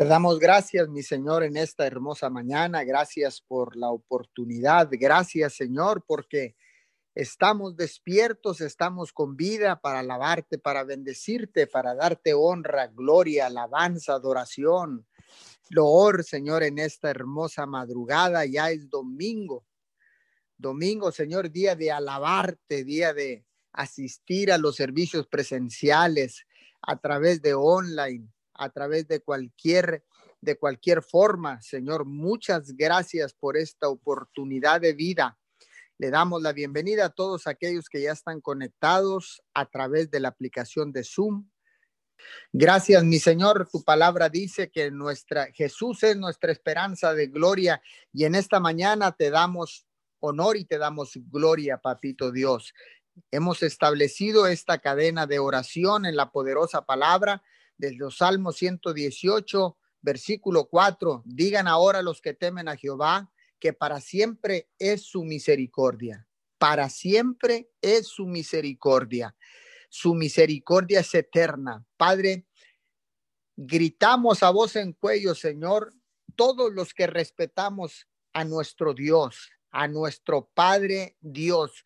Te damos gracias, mi Señor, en esta hermosa mañana. Gracias por la oportunidad. Gracias, Señor, porque estamos despiertos, estamos con vida para alabarte, para bendecirte, para darte honra, gloria, alabanza, adoración. Loor, Señor, en esta hermosa madrugada. Ya es domingo. Domingo, Señor, día de alabarte, día de asistir a los servicios presenciales a través de online a través de cualquier de cualquier forma. Señor, muchas gracias por esta oportunidad de vida. Le damos la bienvenida a todos aquellos que ya están conectados a través de la aplicación de Zoom. Gracias, mi Señor. Tu palabra dice que nuestra Jesús es nuestra esperanza de gloria y en esta mañana te damos honor y te damos gloria, papito Dios. Hemos establecido esta cadena de oración en la poderosa palabra desde los Salmos 118, versículo 4, digan ahora los que temen a Jehová que para siempre es su misericordia. Para siempre es su misericordia. Su misericordia es eterna. Padre, gritamos a voz en cuello, Señor, todos los que respetamos a nuestro Dios, a nuestro Padre Dios.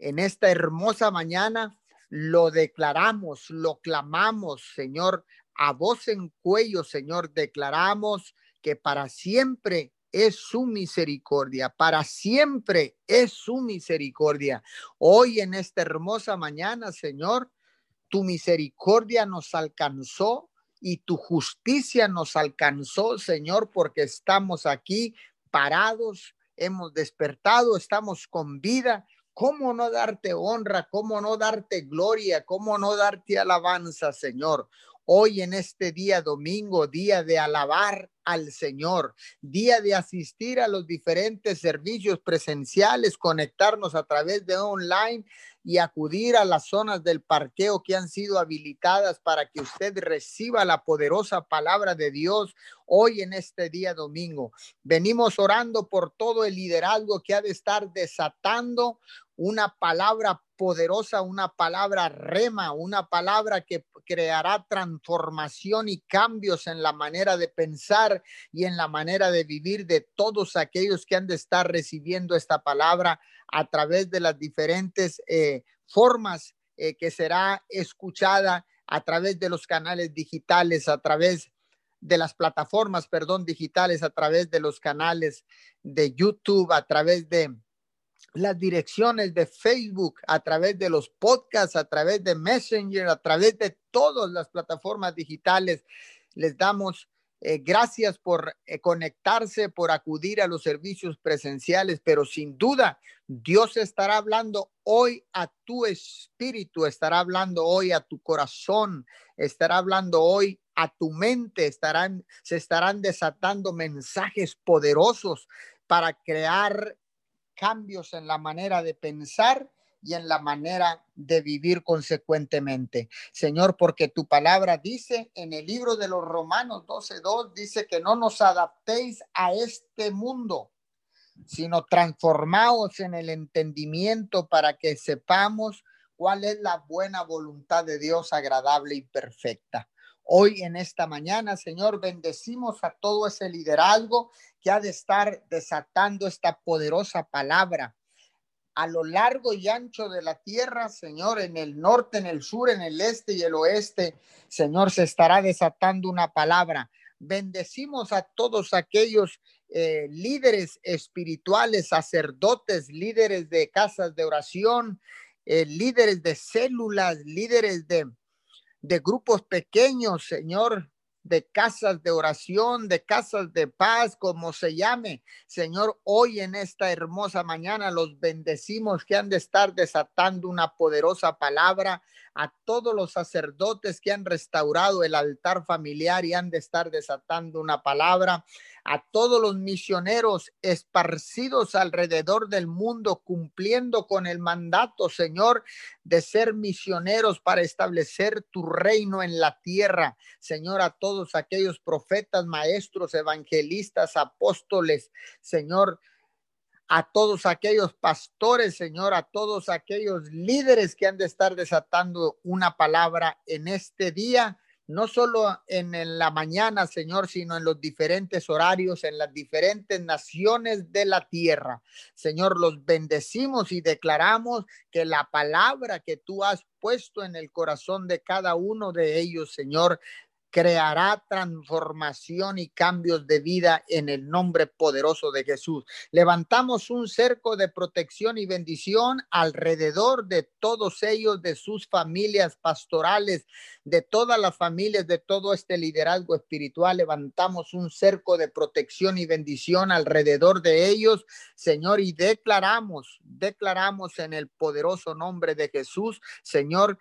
En esta hermosa mañana lo declaramos, lo clamamos, Señor, a voz en cuello, Señor, declaramos que para siempre es su misericordia, para siempre es su misericordia. Hoy en esta hermosa mañana, Señor, tu misericordia nos alcanzó y tu justicia nos alcanzó, Señor, porque estamos aquí parados, hemos despertado, estamos con vida ¿Cómo no darte honra? ¿Cómo no darte gloria? ¿Cómo no darte alabanza, Señor? Hoy en este día domingo, día de alabar al Señor, día de asistir a los diferentes servicios presenciales, conectarnos a través de online y acudir a las zonas del parqueo que han sido habilitadas para que usted reciba la poderosa palabra de Dios hoy en este día domingo. Venimos orando por todo el liderazgo que ha de estar desatando una palabra poderosa, una palabra rema, una palabra que creará transformación y cambios en la manera de pensar y en la manera de vivir de todos aquellos que han de estar recibiendo esta palabra a través de las diferentes eh, formas eh, que será escuchada a través de los canales digitales, a través de las plataformas, perdón, digitales, a través de los canales de YouTube, a través de las direcciones de Facebook, a través de los podcasts, a través de Messenger, a través de todas las plataformas digitales. Les damos eh, gracias por eh, conectarse, por acudir a los servicios presenciales, pero sin duda Dios estará hablando hoy a tu espíritu, estará hablando hoy a tu corazón, estará hablando hoy a tu mente, estarán, se estarán desatando mensajes poderosos para crear cambios en la manera de pensar y en la manera de vivir consecuentemente. Señor, porque tu palabra dice en el libro de los Romanos 12.2, dice que no nos adaptéis a este mundo, sino transformaos en el entendimiento para que sepamos cuál es la buena voluntad de Dios agradable y perfecta. Hoy en esta mañana, Señor, bendecimos a todo ese liderazgo que ha de estar desatando esta poderosa palabra a lo largo y ancho de la tierra, Señor, en el norte, en el sur, en el este y el oeste, Señor, se estará desatando una palabra. Bendecimos a todos aquellos eh, líderes espirituales, sacerdotes, líderes de casas de oración, eh, líderes de células, líderes de, de grupos pequeños, Señor, de casas de oración, de casas de paz, como se llame. Señor, hoy en esta hermosa mañana los bendecimos que han de estar desatando una poderosa palabra a todos los sacerdotes que han restaurado el altar familiar y han de estar desatando una palabra, a todos los misioneros esparcidos alrededor del mundo, cumpliendo con el mandato, Señor, de ser misioneros para establecer tu reino en la tierra. Señor, a todos aquellos profetas, maestros, evangelistas, apóstoles, Señor, a todos aquellos pastores, Señor, a todos aquellos líderes que han de estar desatando una palabra en este día no solo en, la mañana, Señor, sino en los diferentes horarios, en las diferentes naciones de la tierra. Señor, los bendecimos y declaramos que la palabra que tú has puesto en el corazón de cada uno de ellos, Señor, creará transformación y cambios de vida en el nombre poderoso de Jesús. Levantamos un cerco de protección y bendición alrededor de todos ellos, de sus familias pastorales, de todas las familias, de todo este liderazgo espiritual. Levantamos un cerco de protección y bendición alrededor de ellos, Señor, y declaramos, declaramos en el poderoso nombre de Jesús, Señor,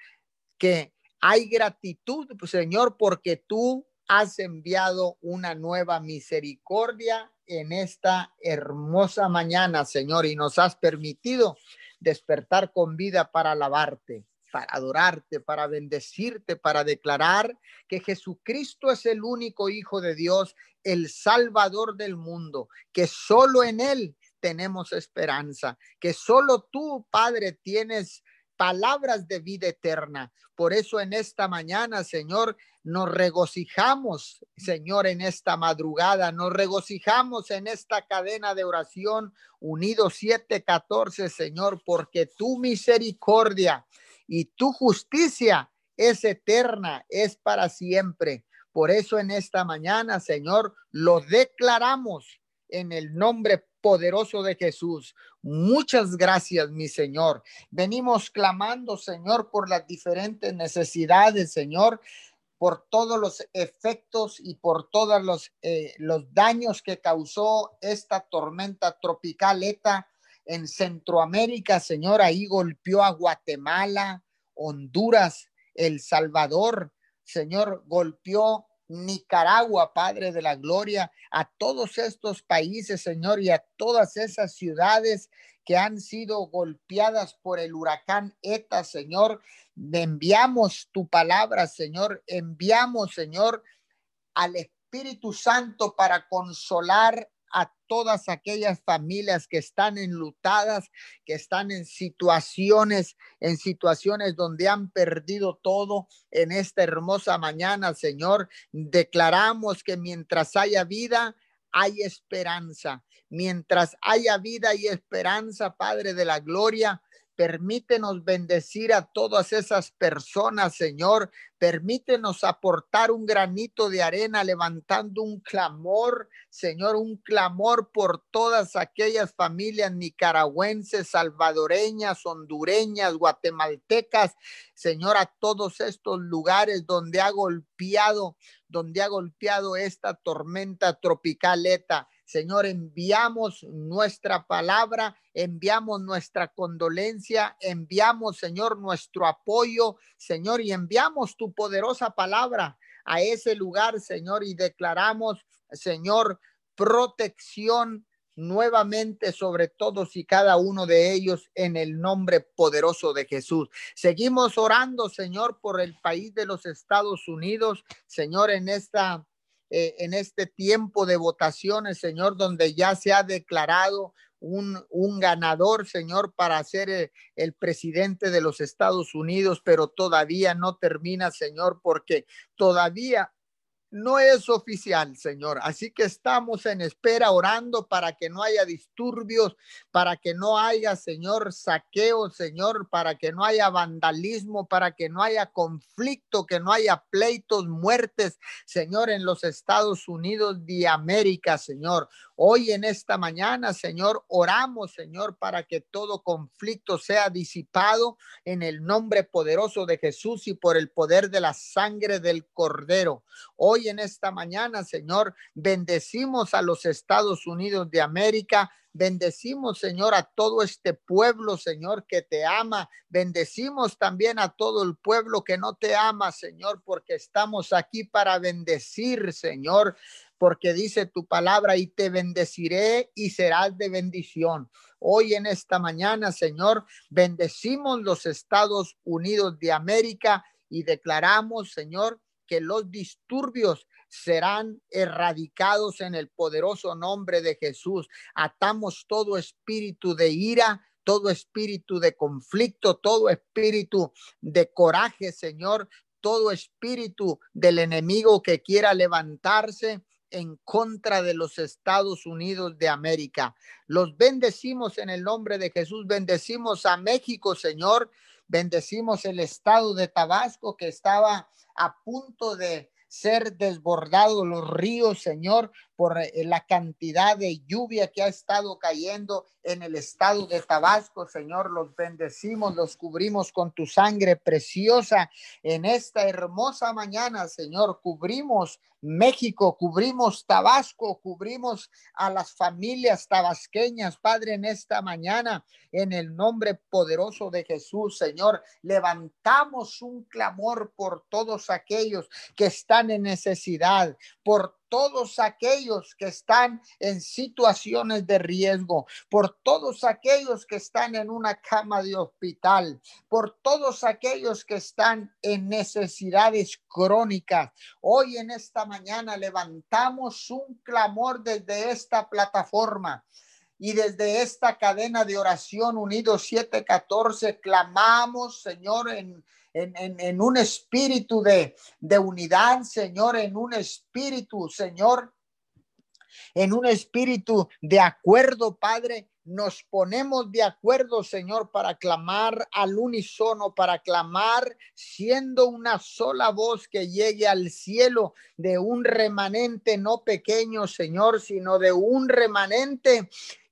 que hay gratitud, Señor, porque tú has enviado una nueva misericordia en esta hermosa mañana, Señor, y nos has permitido despertar con vida para alabarte, para adorarte, para bendecirte, para declarar que Jesucristo es el único Hijo de Dios, el Salvador del mundo, que solo en Él tenemos esperanza, que solo tú, Padre, tienes palabras de vida eterna. Por eso en esta mañana, Señor, nos regocijamos, Señor, en esta madrugada, nos regocijamos en esta cadena de oración unido 714, Señor, porque tu misericordia y tu justicia es eterna, es para siempre. Por eso en esta mañana, Señor, lo declaramos en el nombre poderoso de Jesús. Muchas gracias, mi Señor. Venimos clamando, Señor, por las diferentes necesidades, Señor, por todos los efectos y por todos los, eh, los daños que causó esta tormenta tropical ETA en Centroamérica, Señor. Ahí golpeó a Guatemala, Honduras, El Salvador, Señor, golpeó Nicaragua, Padre de la Gloria, a todos estos países, Señor, y a todas esas ciudades que han sido golpeadas por el huracán ETA, Señor. Enviamos tu palabra, Señor. Enviamos, Señor, al Espíritu Santo para consolar todas aquellas familias que están enlutadas, que están en situaciones, en situaciones donde han perdido todo en esta hermosa mañana, Señor. Declaramos que mientras haya vida, hay esperanza. Mientras haya vida y esperanza, Padre de la Gloria, Permítenos bendecir a todas esas personas, Señor. Permítenos aportar un granito de arena levantando un clamor, Señor, un clamor por todas aquellas familias nicaragüenses, salvadoreñas, hondureñas, guatemaltecas, Señor, a todos estos lugares donde ha golpeado, donde ha golpeado esta tormenta tropical ETA. Señor, enviamos nuestra palabra, enviamos nuestra condolencia, enviamos, Señor, nuestro apoyo, Señor, y enviamos tu poderosa palabra a ese lugar, Señor, y declaramos, Señor, protección nuevamente sobre todos y cada uno de ellos en el nombre poderoso de Jesús. Seguimos orando, Señor, por el país de los Estados Unidos, Señor, en esta eh, en este tiempo de votaciones, Señor, donde ya se ha declarado un, un ganador, Señor, para ser eh, el presidente de los Estados Unidos, pero todavía no termina, Señor, porque todavía no es oficial, Señor. Así que estamos en espera orando para que no haya disturbios, para que no haya, Señor, saqueo, Señor, para que no haya vandalismo, para que no haya conflicto, que no haya pleitos, muertes, Señor, en los Estados Unidos de América, Señor. Hoy en esta mañana, Señor, oramos, Señor, para que todo conflicto sea disipado en el nombre poderoso de Jesús y por el poder de la sangre del Cordero. Hoy en esta mañana, Señor, bendecimos a los Estados Unidos de América, Bendecimos, Señor, a todo este pueblo, Señor, que te ama. Bendecimos también a todo el pueblo que no te ama, Señor, porque estamos aquí para bendecir, Señor porque dice tu palabra y te bendeciré y serás de bendición. Hoy en esta mañana, Señor, bendecimos los Estados Unidos de América y declaramos, Señor, que los disturbios serán erradicados en el poderoso nombre de Jesús. Atamos todo espíritu de ira, todo espíritu de conflicto, todo espíritu de coraje, Señor, todo espíritu del enemigo que quiera levantarse en contra de los Estados Unidos de América. Los bendecimos en el nombre de Jesús, bendecimos a México, Señor, bendecimos el estado de Tabasco que estaba a punto de ser desbordados los ríos, Señor, por eh, la cantidad de lluvia que ha estado cayendo en el estado de Tabasco, Señor. Los bendecimos, los cubrimos con tu sangre preciosa en esta hermosa mañana, Señor. Cubrimos México, cubrimos Tabasco, cubrimos a las familias tabasqueñas, Padre, en esta mañana, en el nombre poderoso de Jesús, Señor. Levantamos un clamor por todos aquellos que están en necesidad, por todos aquellos que están en situaciones de riesgo, por todos aquellos que están en una cama de hospital, por todos aquellos que están en necesidades crónicas. Hoy en esta mañana levantamos un clamor desde esta plataforma. Y desde esta cadena de oración unidos 714 clamamos, Señor, en, en, un espíritu de, de unidad, Señor, en un espíritu, Señor, en un espíritu de acuerdo, Padre. Nos ponemos de acuerdo, Señor, para clamar al unísono, para clamar siendo una sola voz que llegue al cielo de un remanente no pequeño, Señor, sino de un remanente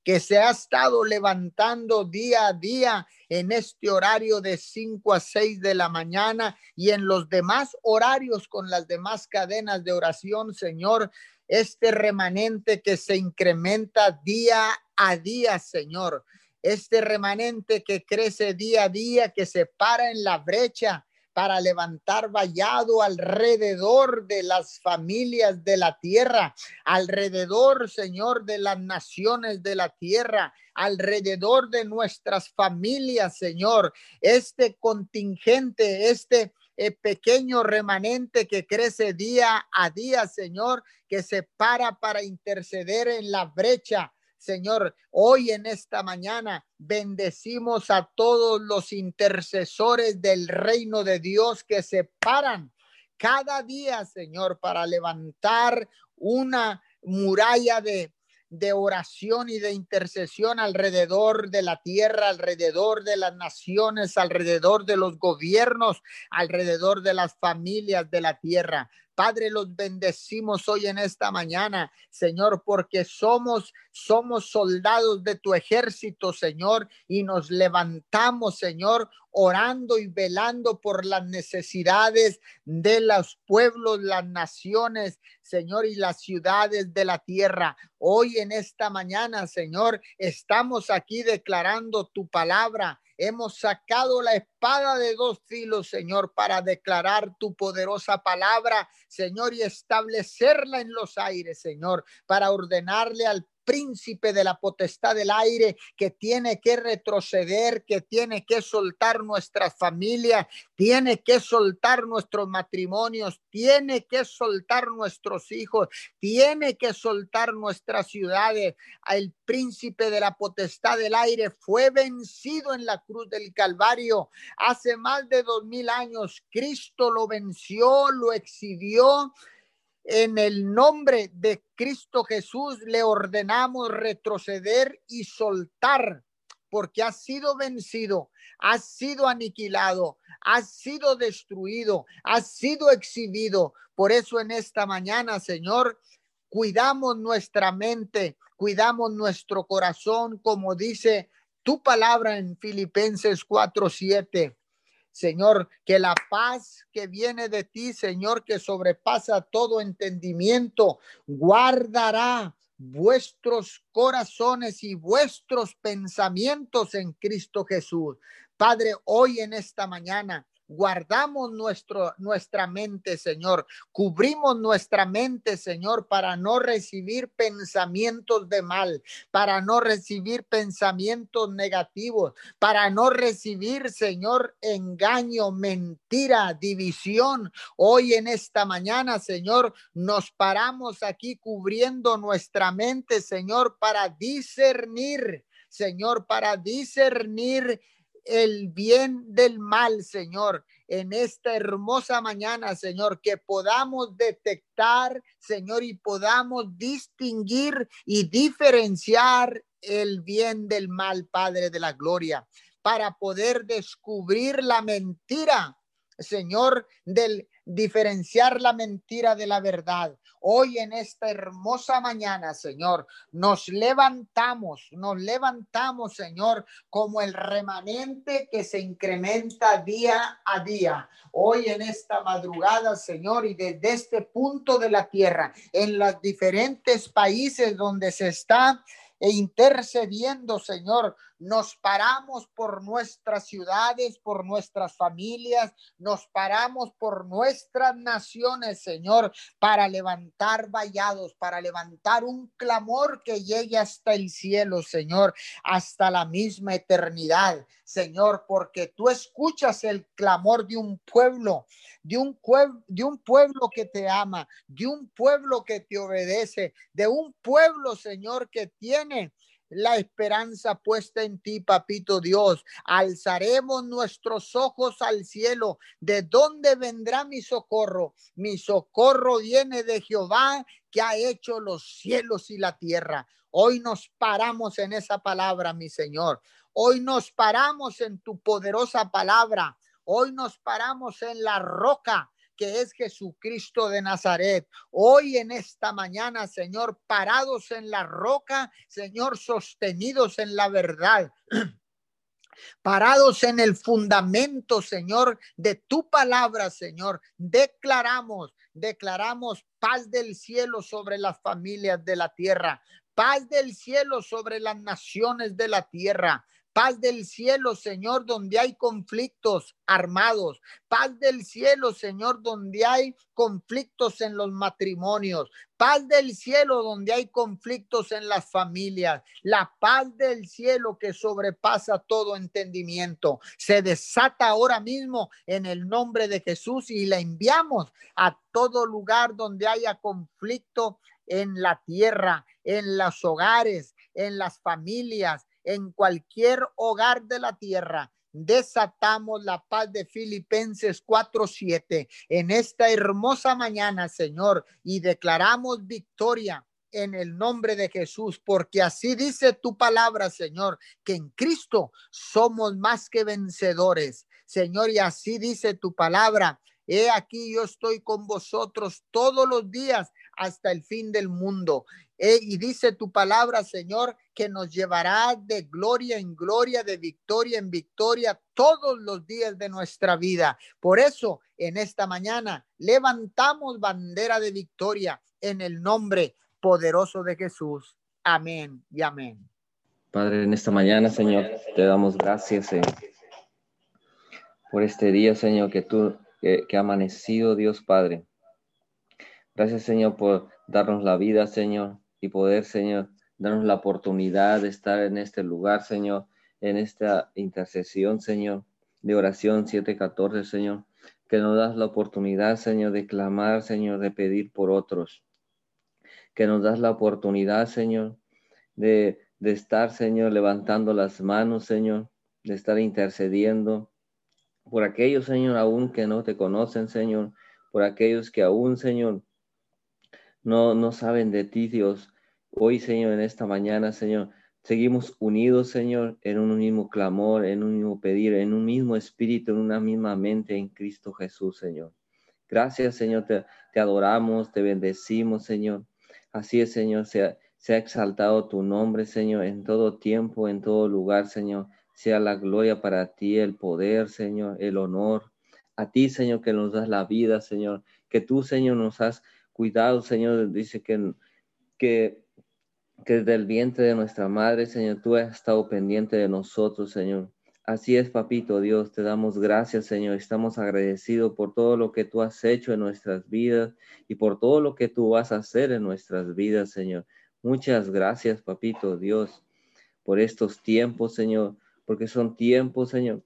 que se ha estado levantando día a día en este horario de 5 a 6 de la mañana y en los demás horarios con las demás cadenas de oración, Señor. Este remanente que se incrementa día a día, Señor. Este remanente que crece día a día, que se para en la brecha, para levantar vallado alrededor de las familias de la tierra, alrededor, Señor, de las naciones de la tierra, alrededor de nuestras familias, Señor. Este contingente, este eh, pequeño remanente que crece día a día, Señor, que se para para interceder en la brecha Señor, hoy en esta mañana bendecimos a todos los intercesores del reino de Dios que se paran cada día, Señor, para levantar una muralla de, de oración y de intercesión alrededor de la tierra, alrededor de las naciones, alrededor de los gobiernos, alrededor de las familias de la tierra. Padre, los bendecimos hoy en esta mañana, Señor, porque somos somos soldados de tu ejército, Señor, y nos levantamos, Señor, orando y velando por las necesidades de los pueblos, las naciones, Señor, y las ciudades de la tierra. Hoy en esta mañana, Señor, estamos aquí declarando tu palabra Hemos sacado la espada de dos filos, Señor, para declarar tu poderosa palabra, Señor, y establecerla en los aires, Señor, para ordenarle al príncipe de la potestad del aire que tiene que retroceder, que tiene que soltar nuestras familias, tiene que soltar nuestros matrimonios, tiene que soltar nuestros hijos, tiene que soltar nuestras ciudades. El príncipe de la potestad del aire fue vencido en la cruz del Calvario hace más de dos mil años. Cristo lo venció, lo exhibió en el nombre de Cristo Jesús le ordenamos retroceder y soltar, porque ha sido vencido, ha sido aniquilado, ha sido destruido, ha sido exhibido. Por eso en esta mañana, Señor, cuidamos nuestra mente, cuidamos nuestro corazón, como dice tu palabra en Filipenses 4:7. Señor, que la paz que viene de ti, Señor, que sobrepasa todo entendimiento, guardará vuestros corazones y vuestros pensamientos en Cristo Jesús. Padre, hoy en esta mañana guardamos nuestro, nuestra mente, Señor. Cubrimos nuestra mente, Señor, para no recibir pensamientos de mal, para no recibir pensamientos negativos, para no recibir, Señor, engaño, mentira, división. Hoy en esta mañana, Señor, nos paramos aquí cubriendo nuestra mente, Señor, para discernir, Señor, para discernir el bien del mal, Señor. en esta hermosa mañana, Señor, que podamos detectar, Señor, y podamos distinguir y diferenciar el bien del mal, Padre de la Gloria, para poder descubrir la mentira, Señor, del diferenciar la mentira de la verdad. Hoy en esta hermosa mañana, Señor, nos levantamos, nos levantamos, Señor, como el remanente que se incrementa día a día. Hoy en esta madrugada, Señor, y desde este punto de la tierra, en los diferentes países donde se está e intercediendo, Señor. Nos paramos por nuestras ciudades, por nuestras familias, nos paramos por nuestras naciones, Señor, para levantar vallados, para levantar un clamor que llegue hasta el cielo, Señor, hasta la misma eternidad, Señor, porque tú escuchas el clamor de un pueblo, de un pueblo, de un pueblo que te ama, de un pueblo que te obedece, de un pueblo, Señor, que tiene la esperanza puesta en ti, papito Dios. Alzaremos nuestros ojos al cielo. ¿De dónde vendrá mi socorro? Mi socorro viene de Jehová que ha hecho los cielos y la tierra. Hoy nos paramos en esa palabra, mi Señor. Hoy nos paramos en tu poderosa palabra. Hoy nos paramos en la roca que es Jesucristo de Nazaret. Hoy en esta mañana, Señor, parados en la roca, Señor, sostenidos en la verdad. Parados en el fundamento, Señor, de tu palabra, Señor, declaramos, declaramos paz del cielo sobre las familias de la tierra, paz del cielo sobre las naciones de la tierra, Paz del cielo, Señor, donde hay conflictos armados. Paz del cielo, Señor, donde hay conflictos en los matrimonios. Paz del cielo, donde hay conflictos en las familias. La paz del cielo que sobrepasa todo entendimiento. Se desata ahora mismo en el nombre de Jesús y la enviamos a todo lugar donde haya conflicto en la tierra, en los hogares, en las familias, en cualquier hogar de la tierra. Desatamos la paz de Filipenses 4:7 en esta hermosa mañana, Señor, y declaramos victoria en el nombre de Jesús, porque así dice tu palabra, Señor, que en Cristo somos más que vencedores. Señor, y así dice tu palabra. He aquí yo estoy con vosotros todos los días hasta el fin del mundo. Eh, y dice tu palabra, Señor, que nos llevará de gloria en gloria, de victoria en victoria todos los días de nuestra vida. Por eso, en esta mañana, levantamos bandera de victoria en el nombre poderoso de Jesús. Amén y amén. Padre, en esta mañana, Señor, te damos gracias eh, por este día, Señor, que tú, que ha amanecido, Dios Padre. Gracias, Señor, por darnos la vida, Señor y poder, Señor, darnos la oportunidad de estar en este lugar, Señor, en esta intercesión, Señor, de oración 714, Señor, que nos das la oportunidad, Señor, de clamar, Señor, de pedir por otros, que nos das la oportunidad, Señor, de, de estar, Señor, levantando las manos, Señor, de estar intercediendo por aquellos, Señor, aún que no te conocen, Señor, por aquellos que aún, Señor, no, no saben de ti, Dios. Hoy, Señor, en esta mañana, Señor, seguimos unidos, Señor, en un mismo clamor, en un mismo pedir, en un mismo espíritu, en una misma mente en Cristo Jesús, Señor. Gracias, Señor, te, adoramos, te bendecimos, Señor. Así es, Señor, sea, sea exaltado tu nombre, Señor, en todo tiempo, en todo lugar, Señor. Sea la gloria para ti, el poder, Señor, el honor. A ti, Señor, que nos das la vida, Señor. Que tú, Señor, nos has cuidado, Señor. Dice que, que, que desde el vientre de nuestra madre, Señor, tú has estado pendiente de nosotros, Señor. Así es, papito Dios, te damos gracias, Señor. Estamos agradecidos por todo lo que tú has hecho en nuestras vidas y por todo lo que tú vas a hacer en nuestras vidas, Señor. Muchas gracias, papito Dios, por estos tiempos, Señor, porque son tiempos, Señor.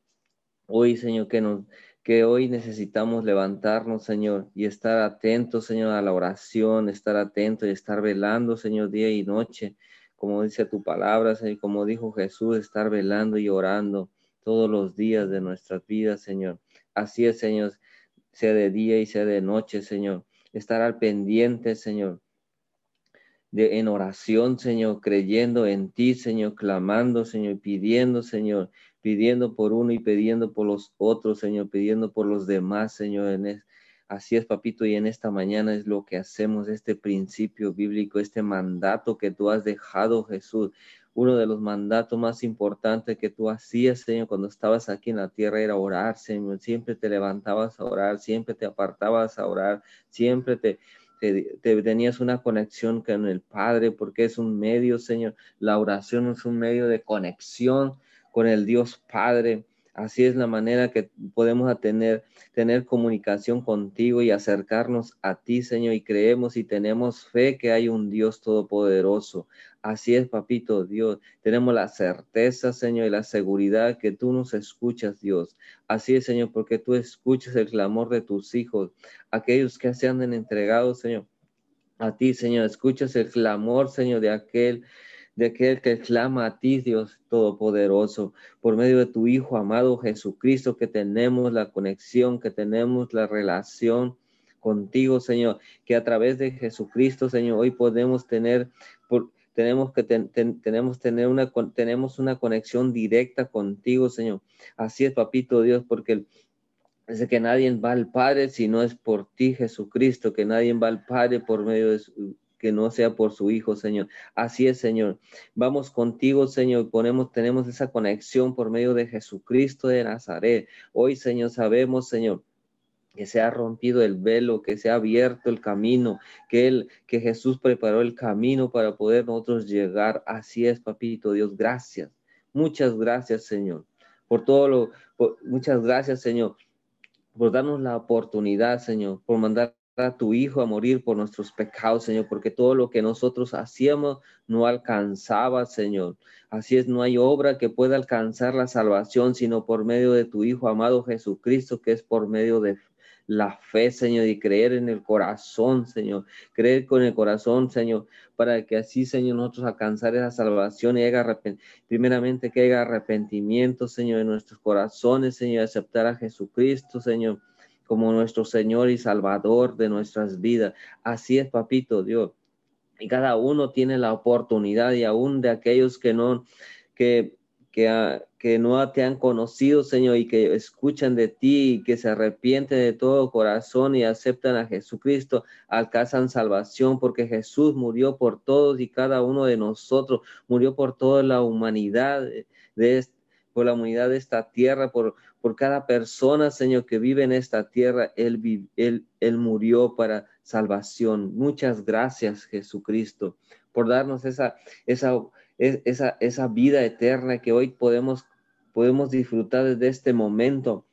Hoy, Señor, que nos, que hoy necesitamos levantarnos, Señor, y estar atentos, Señor, a la oración, estar atentos y estar velando, Señor, día y noche, como dice tu palabra, Señor, como dijo Jesús, estar velando y orando todos los días de nuestras vidas, Señor. Así es, Señor, sea de día y sea de noche, Señor. Estar al pendiente, Señor. De, en oración, Señor, creyendo en ti, Señor, clamando, Señor, pidiendo, Señor, pidiendo por uno y pidiendo por los otros, Señor, pidiendo por los demás, Señor. En Así es, papito, y en esta mañana es lo que hacemos, este principio bíblico, este mandato que tú has dejado, Jesús. Uno de los mandatos más importantes que tú hacías, Señor, cuando estabas aquí en la tierra era orar, Señor. Siempre te levantabas a orar, siempre te apartabas a orar, siempre te, te, tenías una conexión con el Padre, porque es un medio, Señor. La oración es un medio de conexión con el Dios Padre. Así es la manera que podemos tener, tener comunicación contigo y acercarnos a ti, Señor, y creemos y tenemos fe que hay un Dios todopoderoso. Así es, papito Dios. Tenemos la certeza, Señor, y la seguridad que tú nos escuchas, Dios. Así es, Señor, porque tú escuchas el clamor de tus hijos, aquellos que se han entregado, Señor. A ti, Señor, escuchas el clamor, Señor, de aquel de aquel que clama a ti, Dios Todopoderoso, por medio de tu Hijo amado Jesucristo, que tenemos la conexión, que tenemos la relación contigo, Señor, que a través de Jesucristo, Señor, hoy podemos tener, tenemos que tenemos tener una tenemos una conexión directa contigo, Señor. Así es, papito Dios, porque Dice que nadie va al Padre si no es por ti, Jesucristo, que nadie va al Padre por medio de su, que no sea por su Hijo, Señor. Así es, Señor. Vamos contigo, Señor. Ponemos, tenemos esa conexión por medio de Jesucristo de Nazaret. Hoy, Señor, sabemos, Señor, que se ha rompido el velo, que se ha abierto el camino, que que Jesús preparó el camino para poder nosotros llegar. Así es, papito Dios, gracias. Muchas gracias, Señor, por todo lo, muchas gracias, Señor, por darnos la oportunidad, Señor, por mandar a tu Hijo a morir por nuestros pecados, Señor, porque todo lo que nosotros hacíamos no alcanzaba, Señor. Así es, no hay obra que pueda alcanzar la salvación, sino por medio de tu Hijo amado Jesucristo, que es por medio de la fe, Señor, y creer en el corazón, Señor. Creer con el corazón, Señor, para que así, Señor, nosotros alcanzar esa salvación y haya primeramente que haya arrepentimiento, Señor, en nuestros corazones, Señor, aceptar a Jesucristo, Señor como nuestro Señor y Salvador de nuestras vidas. Así es, papito Dios. Y cada uno tiene la oportunidad y aún de aquellos que no, que, que, que no te han conocido, Señor, y que escuchan de ti y que se arrepienten de todo corazón y aceptan a Jesucristo, alcanzan salvación porque Jesús murió por todos y cada uno de nosotros, murió por toda la humanidad de, por la humanidad de esta tierra, por, por cada persona, Señor, que vive en esta tierra. Él, él, él murió para salvación. Muchas gracias, Jesucristo, por darnos esa, esa, esa, esa vida eterna que hoy podemos, podemos disfrutar desde este momento.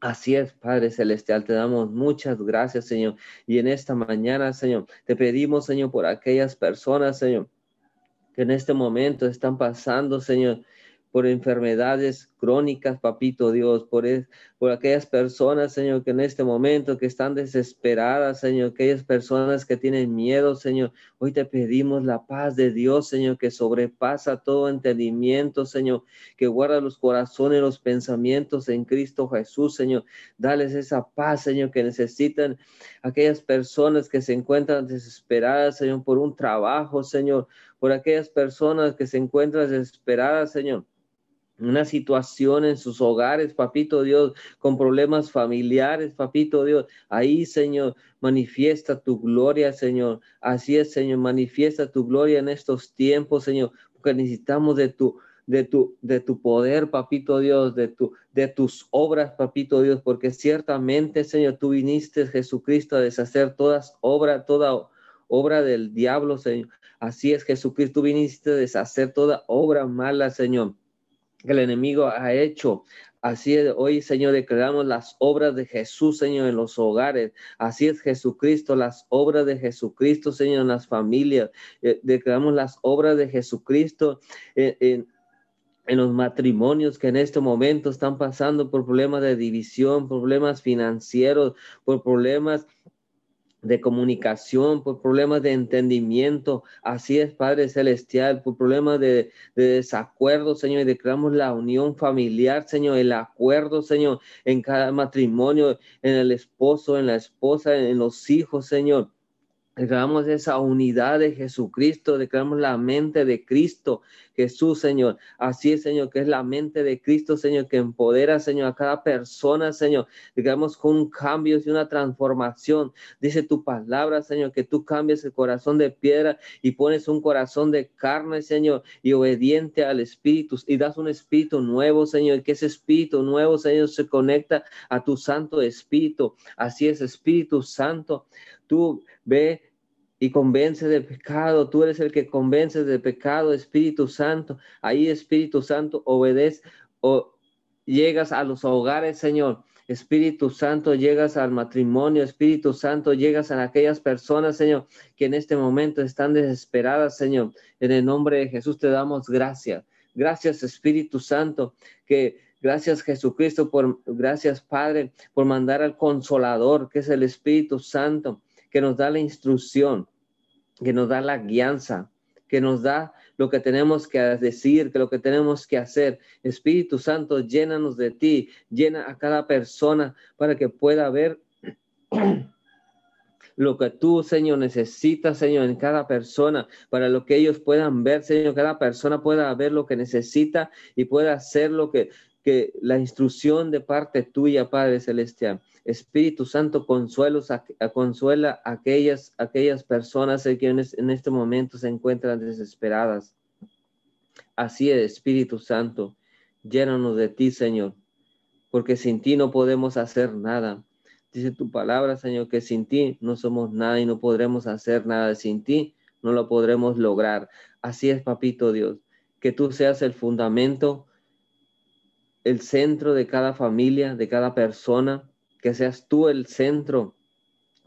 Así es, Padre Celestial, te damos muchas gracias, Señor. Y en esta mañana, Señor, te pedimos, Señor, por aquellas personas, Señor, que en este momento están pasando, Señor, por enfermedades crónicas, papito Dios, por, por aquellas personas, Señor, que en este momento que están desesperadas, Señor, aquellas personas que tienen miedo, Señor. Hoy te pedimos la paz de Dios, Señor, que sobrepasa todo entendimiento, Señor, que guarda los corazones, los pensamientos en Cristo Jesús, Señor. Dales esa paz, Señor, que necesitan aquellas personas que se encuentran desesperadas, Señor, por un trabajo, Señor, por aquellas personas que se encuentran desesperadas, Señor una situación en sus hogares, papito Dios, con problemas familiares, papito Dios. Ahí, Señor, manifiesta tu gloria, Señor. Así es, Señor, manifiesta tu gloria en estos tiempos, Señor, porque necesitamos de tu de tu, de tu poder, papito Dios, de, tu, de tus obras, papito Dios, porque ciertamente, Señor, tú viniste, Jesucristo, a deshacer todas obras, toda obra del diablo, Señor. Así es, Jesucristo, viniste a deshacer toda obra mala, Señor que el enemigo ha hecho. Así es, hoy, Señor, declaramos las obras de Jesús, Señor, en los hogares. Así es, Jesucristo, las obras de Jesucristo, Señor, en las familias. Eh, declaramos las obras de Jesucristo en, en los matrimonios que en este momento están pasando por problemas de división, problemas financieros, por problemas de comunicación, por problemas de entendimiento. Así es, Padre Celestial, por problemas de, desacuerdo, Señor, y declaramos la unión familiar, Señor, el acuerdo, Señor, en cada matrimonio, en el esposo, en la esposa, en los hijos, Señor. Declaramos esa unidad de Jesucristo, declaramos la mente de Cristo, Jesús, Señor. Así es, Señor, que es la mente de Cristo, Señor, que empodera, Señor, a cada persona, Señor. Declaramos con un cambio y una transformación. Dice tu palabra, Señor, que tú cambies el corazón de piedra y pones un corazón de carne, Señor, y obediente al Espíritu. Y das un Espíritu nuevo, Señor, y que ese Espíritu nuevo, Señor, se conecta a tu Santo Espíritu. Así es, Espíritu Santo. Tú ve y convence de pecado. Tú eres el que convence de pecado, Espíritu Santo. Ahí, Espíritu Santo, obedece o llegas a los hogares, Señor. Espíritu Santo, llegas al matrimonio, Espíritu Santo, llegas a aquellas personas, Señor, que en este momento están desesperadas, Señor. En el nombre de Jesús te damos gracias. Gracias, Espíritu Santo, que gracias Jesucristo, por gracias Padre, por mandar al consolador, que es el Espíritu Santo que nos da la instrucción, que nos da la guianza, que nos da lo que tenemos que decir, que lo que tenemos que hacer. Espíritu Santo, llénanos de ti, llena a cada persona para que pueda ver lo que tú, Señor, necesitas, Señor, en cada persona, para lo que ellos puedan ver, Señor, cada persona pueda ver lo que necesita y pueda hacer lo que, que la instrucción de parte tuya, Padre Celestial. Espíritu Santo, consuelos, consuela a aquellas, aquellas personas que en este momento se encuentran desesperadas. Así es, Espíritu Santo, llénanos de ti, Señor, porque sin ti no podemos hacer nada. Dice tu palabra, Señor, que sin ti no somos nada y no podremos hacer nada. Sin ti no lo podremos lograr. Así es, Papito Dios, que tú seas el fundamento, el centro de cada familia, de cada persona, que seas tú el centro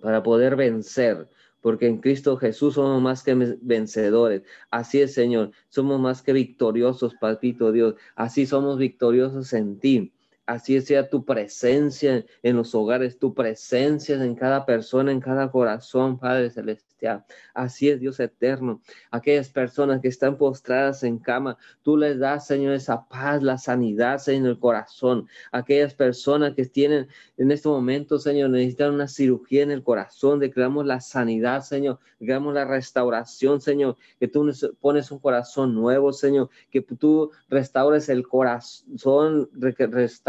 para poder vencer, porque en Cristo Jesús somos más que vencedores. Así es, Señor, somos más que victoriosos, Papito Dios. Así somos victoriosos en ti. Así sea tu presencia en los hogares, tu presencia en cada persona, en cada corazón, Padre Celestial. Así es Dios eterno. Aquellas personas que están postradas en cama, tú les das, Señor, esa paz, la sanidad, en el corazón. Aquellas personas que tienen en este momento, Señor, necesitan una cirugía en el corazón, declaramos la sanidad, Señor, declaramos la restauración, Señor, que tú pones un corazón nuevo, Señor, que tú restaures el corazón,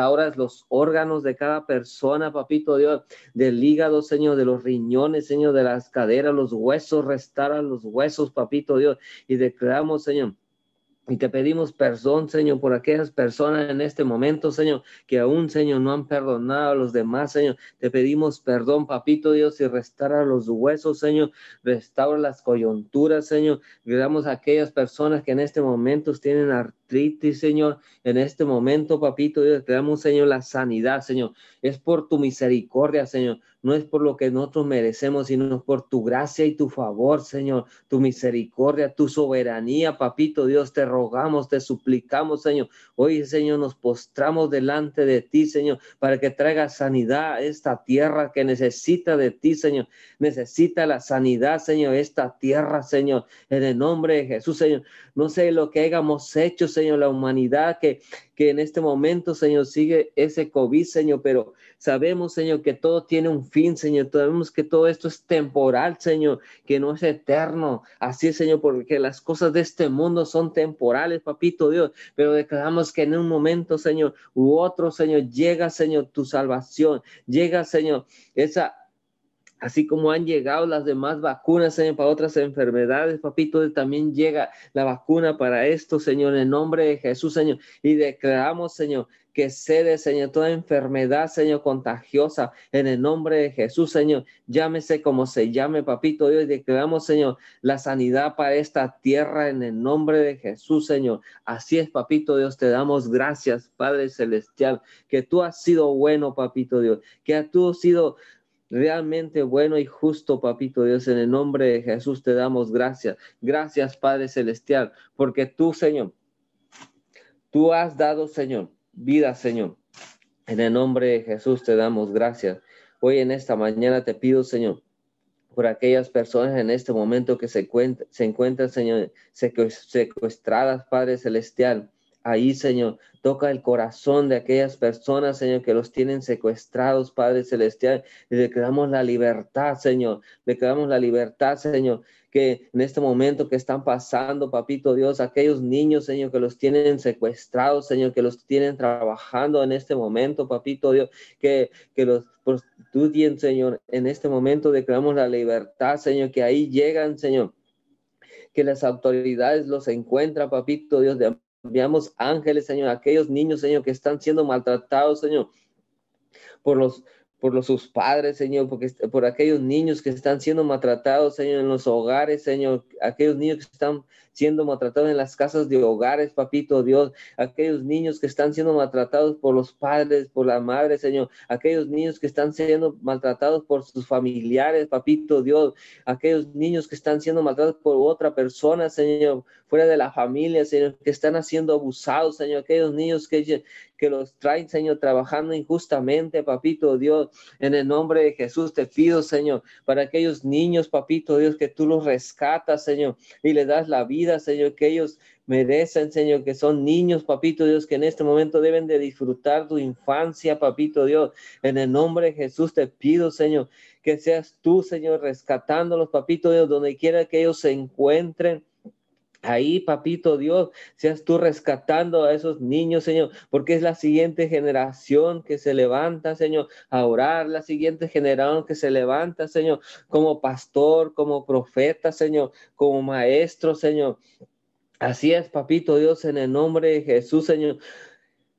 restauras los órganos de cada persona, papito Dios, del hígado, Señor, de los riñones, Señor, de las caderas, los huesos, restaura los huesos, papito Dios, y declaramos, Señor, y te pedimos perdón, Señor, por aquellas personas en este momento, Señor, que aún, Señor, no han perdonado a los demás, Señor. Te pedimos perdón, papito Dios, y restaura los huesos, Señor. Restaura las coyunturas, Señor. Le damos a aquellas personas que en este momento tienen Señor. En este momento, papito Dios, te damos, Señor, la sanidad, Señor. Es por tu misericordia, Señor no es por lo que nosotros merecemos, sino por tu gracia y tu favor, Señor, tu misericordia, tu soberanía, papito Dios, te rogamos, te suplicamos, Señor. Hoy, Señor, nos postramos delante de ti, Señor, para que traiga sanidad a esta tierra que necesita de ti, Señor. Necesita la sanidad, Señor, esta tierra, Señor, en el nombre de Jesús, Señor. No sé lo que hayamos hecho, Señor, la humanidad que, que en este momento, Señor, sigue ese COVID, Señor, pero Sabemos, Señor, que todo tiene un fin, Señor. Sabemos que todo esto es temporal, Señor, que no es eterno. Así es, Señor, porque las cosas de este mundo son temporales, papito Dios. Pero declaramos que en un momento, Señor, u otro, Señor, llega, Señor, tu salvación. Llega, Señor, esa así como han llegado las demás vacunas, Señor, para otras enfermedades, papito, también llega la vacuna para esto, Señor, en nombre de Jesús, Señor. Y declaramos, Señor, que cede, Señor, toda enfermedad, Señor, contagiosa, en el nombre de Jesús, Señor. Llámese como se llame, papito Dios, declaramos, Señor, la sanidad para esta tierra en el nombre de Jesús, Señor. Así es, papito Dios, te damos gracias, Padre Celestial, que tú has sido bueno, papito Dios, que tú has sido realmente bueno y justo, papito Dios, en el nombre de Jesús te damos gracias. Gracias, Padre Celestial, porque tú, Señor, tú has dado, Señor, vida, Señor. En el nombre de Jesús te damos gracias. Hoy en esta mañana te pido, Señor, por aquellas personas en este momento que se, se encuentran, Señor, secuestradas, Padre Celestial. Ahí, Señor, toca el corazón de aquellas personas, Señor, que los tienen secuestrados, Padre Celestial, y le quedamos la libertad, Señor. Le quedamos la libertad, Señor, que en este momento que están pasando, Papito Dios, aquellos niños, Señor, que los tienen secuestrados, Señor, que los tienen trabajando en este momento, Papito Dios, que, que los prostituyen, Señor, en este momento declaramos la libertad, Señor, que ahí llegan, Señor. Que las autoridades los encuentran, papito Dios, de enviamos ángeles, Señor, aquellos niños, Señor, que están siendo maltratados, Señor, por los por los, sus padres, Señor, porque, por aquellos niños que están siendo maltratados, Señor, en los hogares, Señor, aquellos niños que están siendo maltratados en las casas de hogares, papito Dios, aquellos niños que están siendo maltratados por los padres, por la madre, Señor, aquellos niños que están siendo maltratados por sus familiares, papito Dios, aquellos niños que están siendo maltratados por otra persona, Señor, fuera de la familia, Señor, que están siendo abusados, Señor, aquellos niños que, que los traen, Señor, trabajando injustamente, papito Dios, en el nombre de Jesús te pido, Señor, para aquellos niños, papito Dios, que tú los rescatas, Señor, y le das la vida Señor, que ellos merecen, Señor, que son niños, papito Dios, que en este momento deben de disfrutar tu infancia, papito Dios. En el nombre de Jesús te pido, Señor, que seas tú, Señor, rescatándolos, papito Dios, donde quiera que ellos se encuentren. Ahí, papito Dios, seas tú rescatando a esos niños, Señor, porque es la siguiente generación que se levanta, Señor, a orar, la siguiente generación que se levanta, Señor, como pastor, como profeta, Señor, como maestro, Señor. Así es, papito Dios, en el nombre de Jesús, Señor.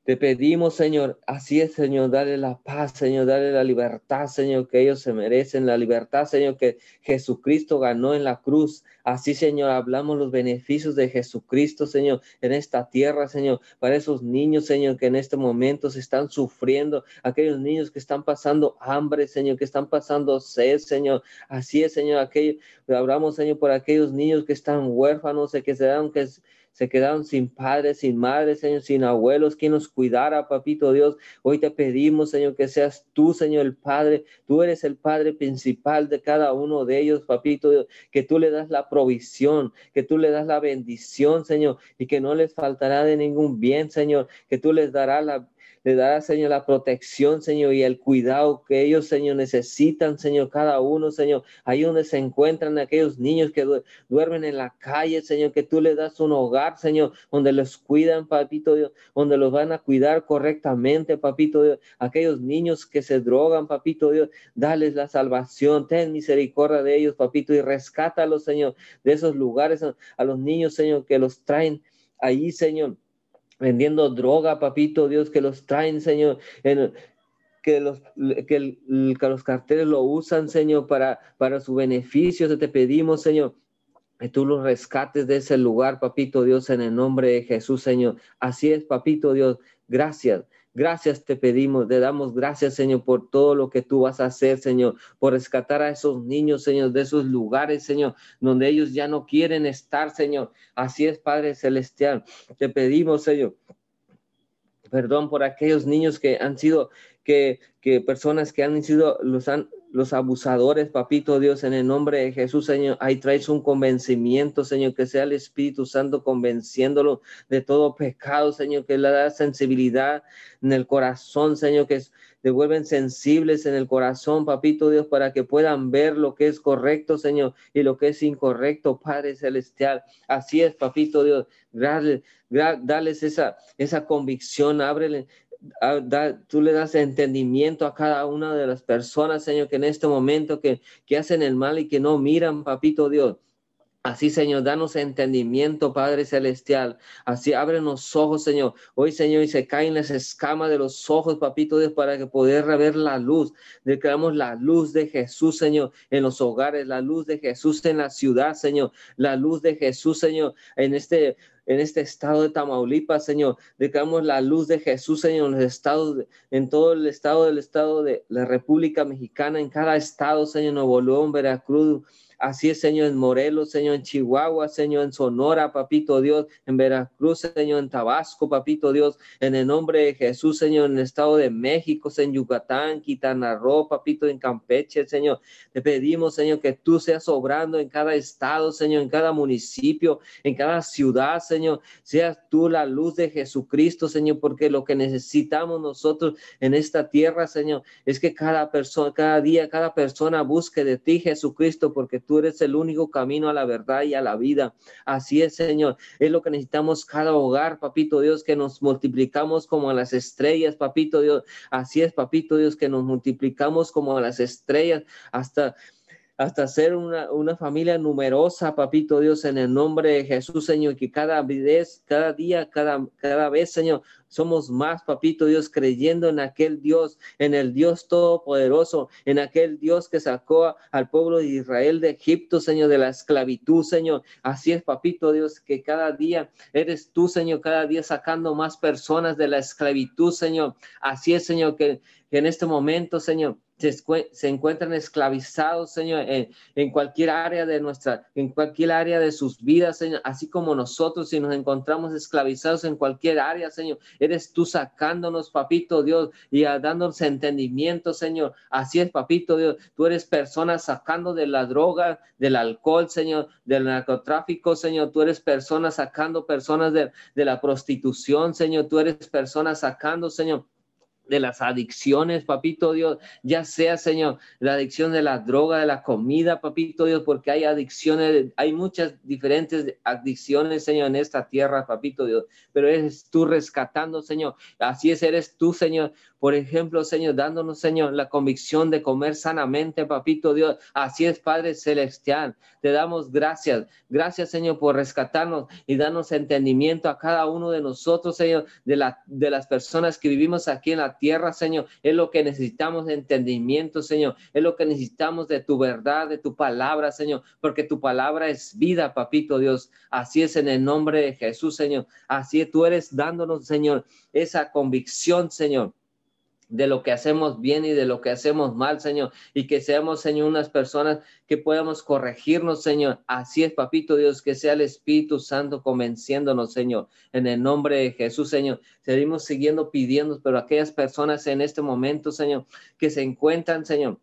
Te pedimos, Señor, así es, Señor, dale la paz, Señor, dale la libertad, Señor, que ellos se merecen, la libertad, Señor, que Jesucristo ganó en la cruz. Así, Señor, hablamos los beneficios de Jesucristo, Señor, en esta tierra, Señor, para esos niños, Señor, que en este momento se están sufriendo, aquellos niños que están pasando hambre, Señor, que están pasando sed, Señor. Así es, Señor, aquellos, hablamos, Señor, por aquellos niños que están huérfanos, que se dan, que se quedaron sin padres, sin madres, Señor, sin abuelos, quien nos cuidara, papito Dios. Hoy te pedimos, Señor, que seas tú, Señor, el Padre. Tú eres el Padre principal de cada uno de ellos, papito Dios, que tú le das la provisión, que tú le das la bendición, Señor, y que no les faltará de ningún bien, Señor, que tú les darás la le dará, Señor, la protección, Señor, y el cuidado que ellos, Señor, necesitan, Señor, cada uno, Señor, ahí donde se encuentran aquellos niños que duermen en la calle, Señor, que tú le das un hogar, Señor, donde los cuidan, papito Dios, donde los van a cuidar correctamente, papito Dios, aquellos niños que se drogan, papito Dios, dales la salvación, ten misericordia de ellos, papito, y rescátalos, Señor, de esos lugares, a los niños, Señor, que los traen ahí, Señor vendiendo droga, papito Dios, que los traen, Señor, que los, que, los carteles lo usan, Señor, para, para su beneficio. Te pedimos, Señor, que tú los rescates de ese lugar, papito Dios, en el nombre de Jesús, Señor. Así es, papito Dios. Gracias. Gracias te pedimos, te damos gracias, Señor, por todo lo que tú vas a hacer, Señor, por rescatar a esos niños, Señor, de esos lugares, Señor, donde ellos ya no quieren estar, Señor. Así es, Padre Celestial. Te pedimos, Señor, perdón por aquellos niños que han sido, que, que personas que han sido, los han, los abusadores, papito Dios, en el nombre de Jesús, Señor, ahí traes un convencimiento, Señor, que sea el Espíritu Santo convenciéndolo de todo pecado, Señor, que le da sensibilidad en el corazón, Señor, que devuelven sensibles en el corazón, papito Dios, para que puedan ver lo que es correcto, Señor, y lo que es incorrecto, Padre Celestial. Así es, papito Dios, dale, dales esa, esa convicción, ábrele, Ah, tú le das entendimiento a cada una de las personas, Señor, que en este momento que, que hacen el mal y que no miran, papito Dios. Así, Señor, danos entendimiento, Padre Celestial. Así, ábrenos los ojos, Señor. Hoy, Señor, y se caen las escamas de los ojos, papito para que poder ver la luz. Declaramos la luz de Jesús, Señor, en los hogares, la luz de Jesús en la ciudad, Señor. La luz de Jesús, Señor, en este en este estado de Tamaulipas, Señor. Declaramos la luz de Jesús, Señor, en los estados, en todo el estado del estado de la República Mexicana, en cada estado, Señor, Nuevo León, Veracruz, Así es, Señor, en Morelos, Señor, en Chihuahua, Señor, en Sonora, papito Dios, en Veracruz, Señor, en Tabasco, papito Dios, en el nombre de Jesús, Señor, en el Estado de México, en Yucatán, Quintana Roo, papito, en Campeche, Señor. Te pedimos, Señor, que tú seas obrando en cada estado, Señor, en cada municipio, en cada ciudad, Señor. Seas tú la luz de Jesucristo, Señor, porque lo que necesitamos nosotros en esta tierra, Señor, es que cada persona, cada día, cada persona busque de ti, Jesucristo, porque tú eres el único camino a la verdad y a la vida. Así es, Señor. Es lo que necesitamos cada hogar, papito Dios, que nos multiplicamos como a las estrellas, papito Dios. Así es, papito Dios, que nos multiplicamos como a las estrellas hasta hasta ser una, una, familia numerosa, papito Dios, en el nombre de Jesús, Señor, que cada vez, cada día, cada, cada vez, Señor, somos más, papito Dios, creyendo en aquel Dios, en el Dios todopoderoso, en aquel Dios que sacó al pueblo de Israel de Egipto, Señor, de la esclavitud, Señor. Así es, papito Dios, que cada día eres tú, Señor, cada día sacando más personas de la esclavitud, Señor. Así es, Señor, que, que en este momento, Señor, se, encuentran esclavizados, Señor, en, cualquier área de nuestra, en cualquier área de sus vidas, Señor, así como nosotros, si nos encontramos esclavizados en cualquier área, Señor, eres tú sacándonos, papito Dios, y dándonos entendimiento, Señor. Así es, papito Dios, tú eres persona sacando de la droga, del alcohol, Señor, del narcotráfico, Señor, tú eres persona sacando personas de, de la prostitución, Señor, tú eres persona sacando, Señor de las adicciones, papito Dios, ya sea, Señor, la adicción de la droga, de la comida, papito Dios, porque hay adicciones, hay muchas diferentes adicciones, Señor, en esta tierra, papito Dios, pero eres tú rescatando, Señor, así es, eres tú, Señor, por ejemplo, Señor, dándonos, Señor, la convicción de comer sanamente, papito Dios. Así es, Padre Celestial. Te damos gracias. Gracias, Señor, por rescatarnos y darnos entendimiento a cada uno de nosotros, Señor, de, de las personas que vivimos aquí en la tierra, Señor. Es lo que necesitamos de entendimiento, Señor. Es lo que necesitamos de tu verdad, de tu palabra, Señor, porque tu palabra es vida, papito Dios. Así es en el nombre de Jesús, Señor. Así tú eres dándonos, Señor, esa convicción, Señor de lo que hacemos bien y de lo que hacemos mal, Señor, y que seamos, Señor, unas personas que podamos corregirnos, Señor. Así es, papito Dios, que sea el Espíritu Santo convenciéndonos, Señor, en el nombre de Jesús, Señor. Seguimos siguiendo pidiendo, pero aquellas personas en este momento, Señor, que se encuentran, Señor,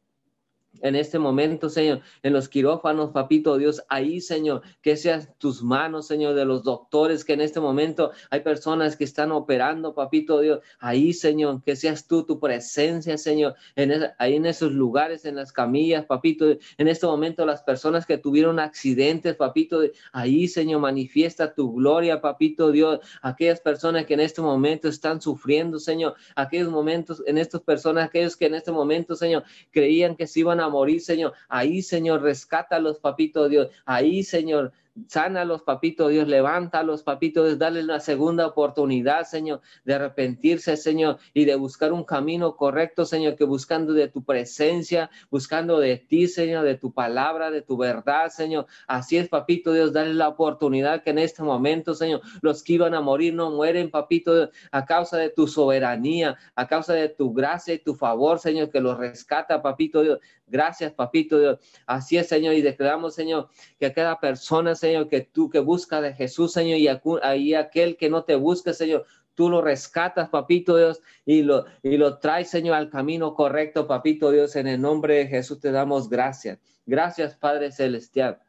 en este momento, Señor, en los quirófanos, papito Dios, ahí, Señor, que sean tus manos, Señor, de los doctores, que en este momento hay personas que están operando, papito Dios, ahí, Señor, que seas tú, tu presencia, Señor, en ahí en esos lugares, en las camillas, papito, en este momento las personas que tuvieron accidentes, papito, ahí, Señor, manifiesta tu gloria, papito Dios, aquellas personas que en este momento están sufriendo, Señor, aquellos momentos, en estas personas, aquellos que en este momento, Señor, creían que se iban a morir, Señor. Ahí, Señor, rescátalos, papito Dios. Ahí, Señor, Sánalos, papito Dios, levántalos, papito Dios, dale una segunda oportunidad, Señor, de arrepentirse, Señor, y de buscar un camino correcto, Señor, que buscando de tu presencia, buscando de ti, Señor, de tu palabra, de tu verdad, Señor. Así es, papito Dios, dale la oportunidad que en este momento, Señor, los que iban a morir no mueren, papito Dios, a causa de tu soberanía, a causa de tu gracia y tu favor, Señor, que los rescata, papito Dios. Gracias, papito Dios. Así es, Señor, y declaramos, Señor, que a cada persona, Señor, que tú que busca de Jesús, Señor, y ahí aquel que no te busca, Señor, tú lo rescatas, papito Dios, y lo, y lo traes, Señor, al camino correcto, papito Dios, en el nombre de Jesús te damos gracias. Gracias, Padre Celestial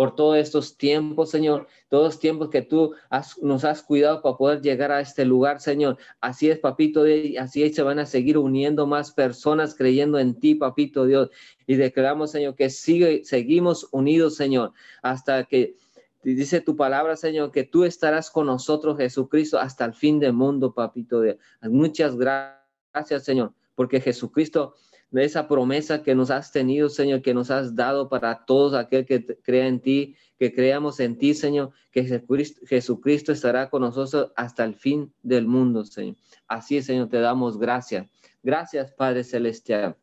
por todos estos tiempos, Señor, todos los tiempos que tú nos has cuidado para poder llegar a este lugar, Señor. Así es, papito, así se van a seguir uniendo más personas creyendo en ti, papito Dios. Y declaramos, Señor, que sigue, seguimos unidos, Señor, hasta que dice tu palabra, Señor, que tú estarás con nosotros, Jesucristo, hasta el fin del mundo, papito Dios. Muchas gracias, Señor, porque Jesucristo de esa promesa que nos has tenido, Señor, que nos has dado para todos aquel que crea en ti, que creamos en ti, Señor, que Jesucristo, estará con nosotros hasta el fin del mundo, Señor. Así, Señor, te damos gracias. Gracias, Padre Celestial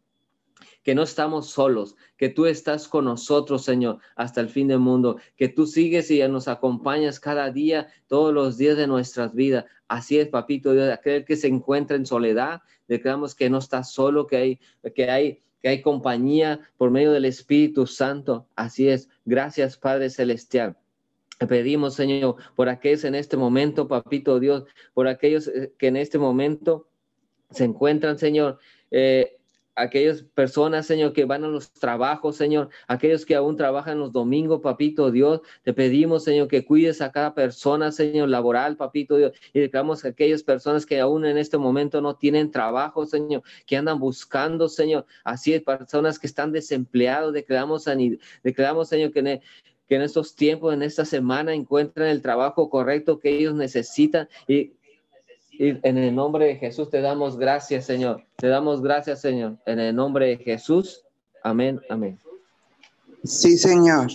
que no estamos solos, que tú estás con nosotros, Señor, hasta el fin del mundo, que tú sigues y nos acompañas cada día, todos los días de nuestras vidas. Así es, papito Dios, aquel que se encuentra en soledad, declaramos que no está solo, que hay, que hay que hay compañía por medio del Espíritu Santo. Así es. Gracias, Padre Celestial. Pedimos, Señor, por aquellos en este momento, Papito Dios, por aquellos eh, que en este momento se encuentran, Señor, eh, aquellas personas, Señor, que van a los trabajos, Señor, aquellos que aún trabajan los domingos, papito Dios, te pedimos, Señor, que cuides a cada persona, Señor, laboral, papito Dios, y declaramos a aquellas personas que aún en este momento no tienen trabajo, Señor, que andan buscando, Señor, así es, personas que están desempleados, declaramos, declaramos Señor, que en, que en estos tiempos, en esta semana, encuentren el trabajo correcto que ellos necesitan y y en el nombre de Jesús te damos gracias, Señor. Te damos gracias, Señor. En el nombre de Jesús. Amén, amén. Sí, Señor.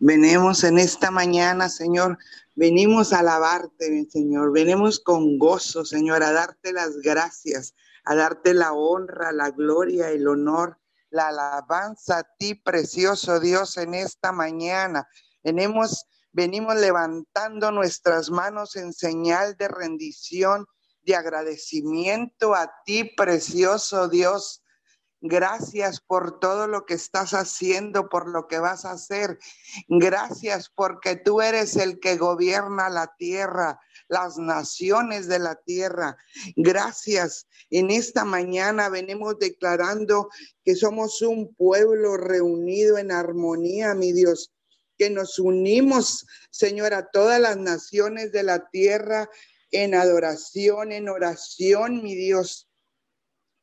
Venimos en esta mañana, Señor. Venimos a alabarte, Señor. Venimos con gozo, Señor, a darte las gracias, a darte la honra, la gloria, el honor, la alabanza a ti, precioso Dios, en esta mañana. Venimos, venimos levantando nuestras manos en señal de rendición de agradecimiento a ti, precioso Dios. Gracias por todo lo que estás haciendo, por lo que vas a hacer. Gracias porque tú eres el que gobierna la tierra, las naciones de la tierra. Gracias. En esta mañana venimos declarando que somos un pueblo reunido en armonía, mi Dios que nos unimos, Señor, a todas las naciones de la tierra en adoración, en oración, mi Dios.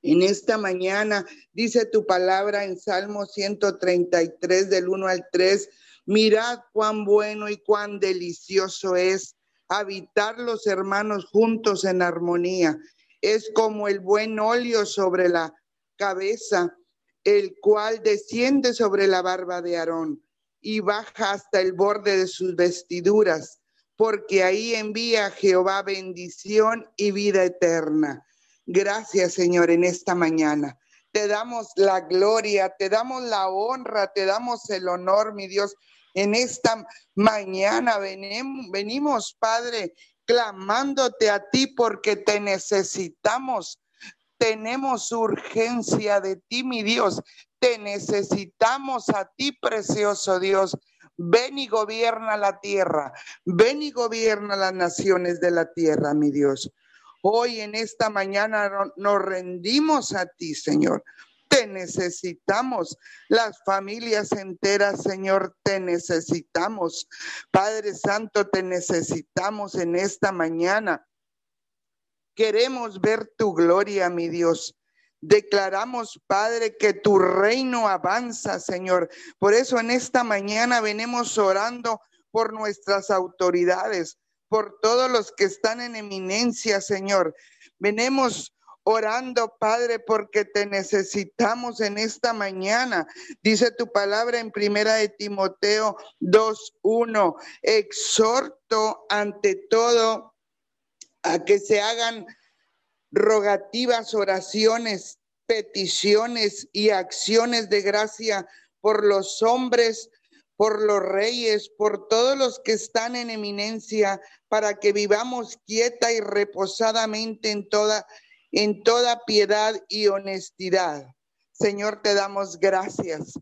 En esta mañana dice tu palabra en Salmo 133 del 1 al 3, mirad cuán bueno y cuán delicioso es habitar los hermanos juntos en armonía. Es como el buen óleo sobre la cabeza, el cual desciende sobre la barba de Aarón y baja hasta el borde de sus vestiduras porque ahí envía Jehová bendición y vida eterna. Gracias, Señor, en esta mañana. Te damos la gloria, te damos la honra, te damos el honor, mi Dios. En esta mañana venimos, Padre, clamándote a ti porque te necesitamos. Tenemos urgencia de ti, mi Dios. Te necesitamos a ti, precioso Dios. Ven y gobierna la tierra. Ven y gobierna las naciones de la tierra, mi Dios. Hoy en esta mañana nos rendimos a ti, Señor. Te necesitamos. Las familias enteras, Señor, te necesitamos. Padre Santo, te necesitamos en esta mañana. Queremos ver tu gloria, mi Dios. Declaramos, Padre, que tu reino avanza, Señor. Por eso en esta mañana venimos orando por nuestras autoridades, por todos los que están en eminencia, Señor. Venimos orando, Padre, porque te necesitamos en esta mañana. Dice tu palabra en primera de Timoteo 2.1. Exhorto ante todo a que se hagan rogativas, oraciones, peticiones y acciones de gracia por los hombres, por los reyes, por todos los que están en eminencia, para que vivamos quieta y reposadamente en toda en toda piedad y honestidad. Señor, te damos gracias.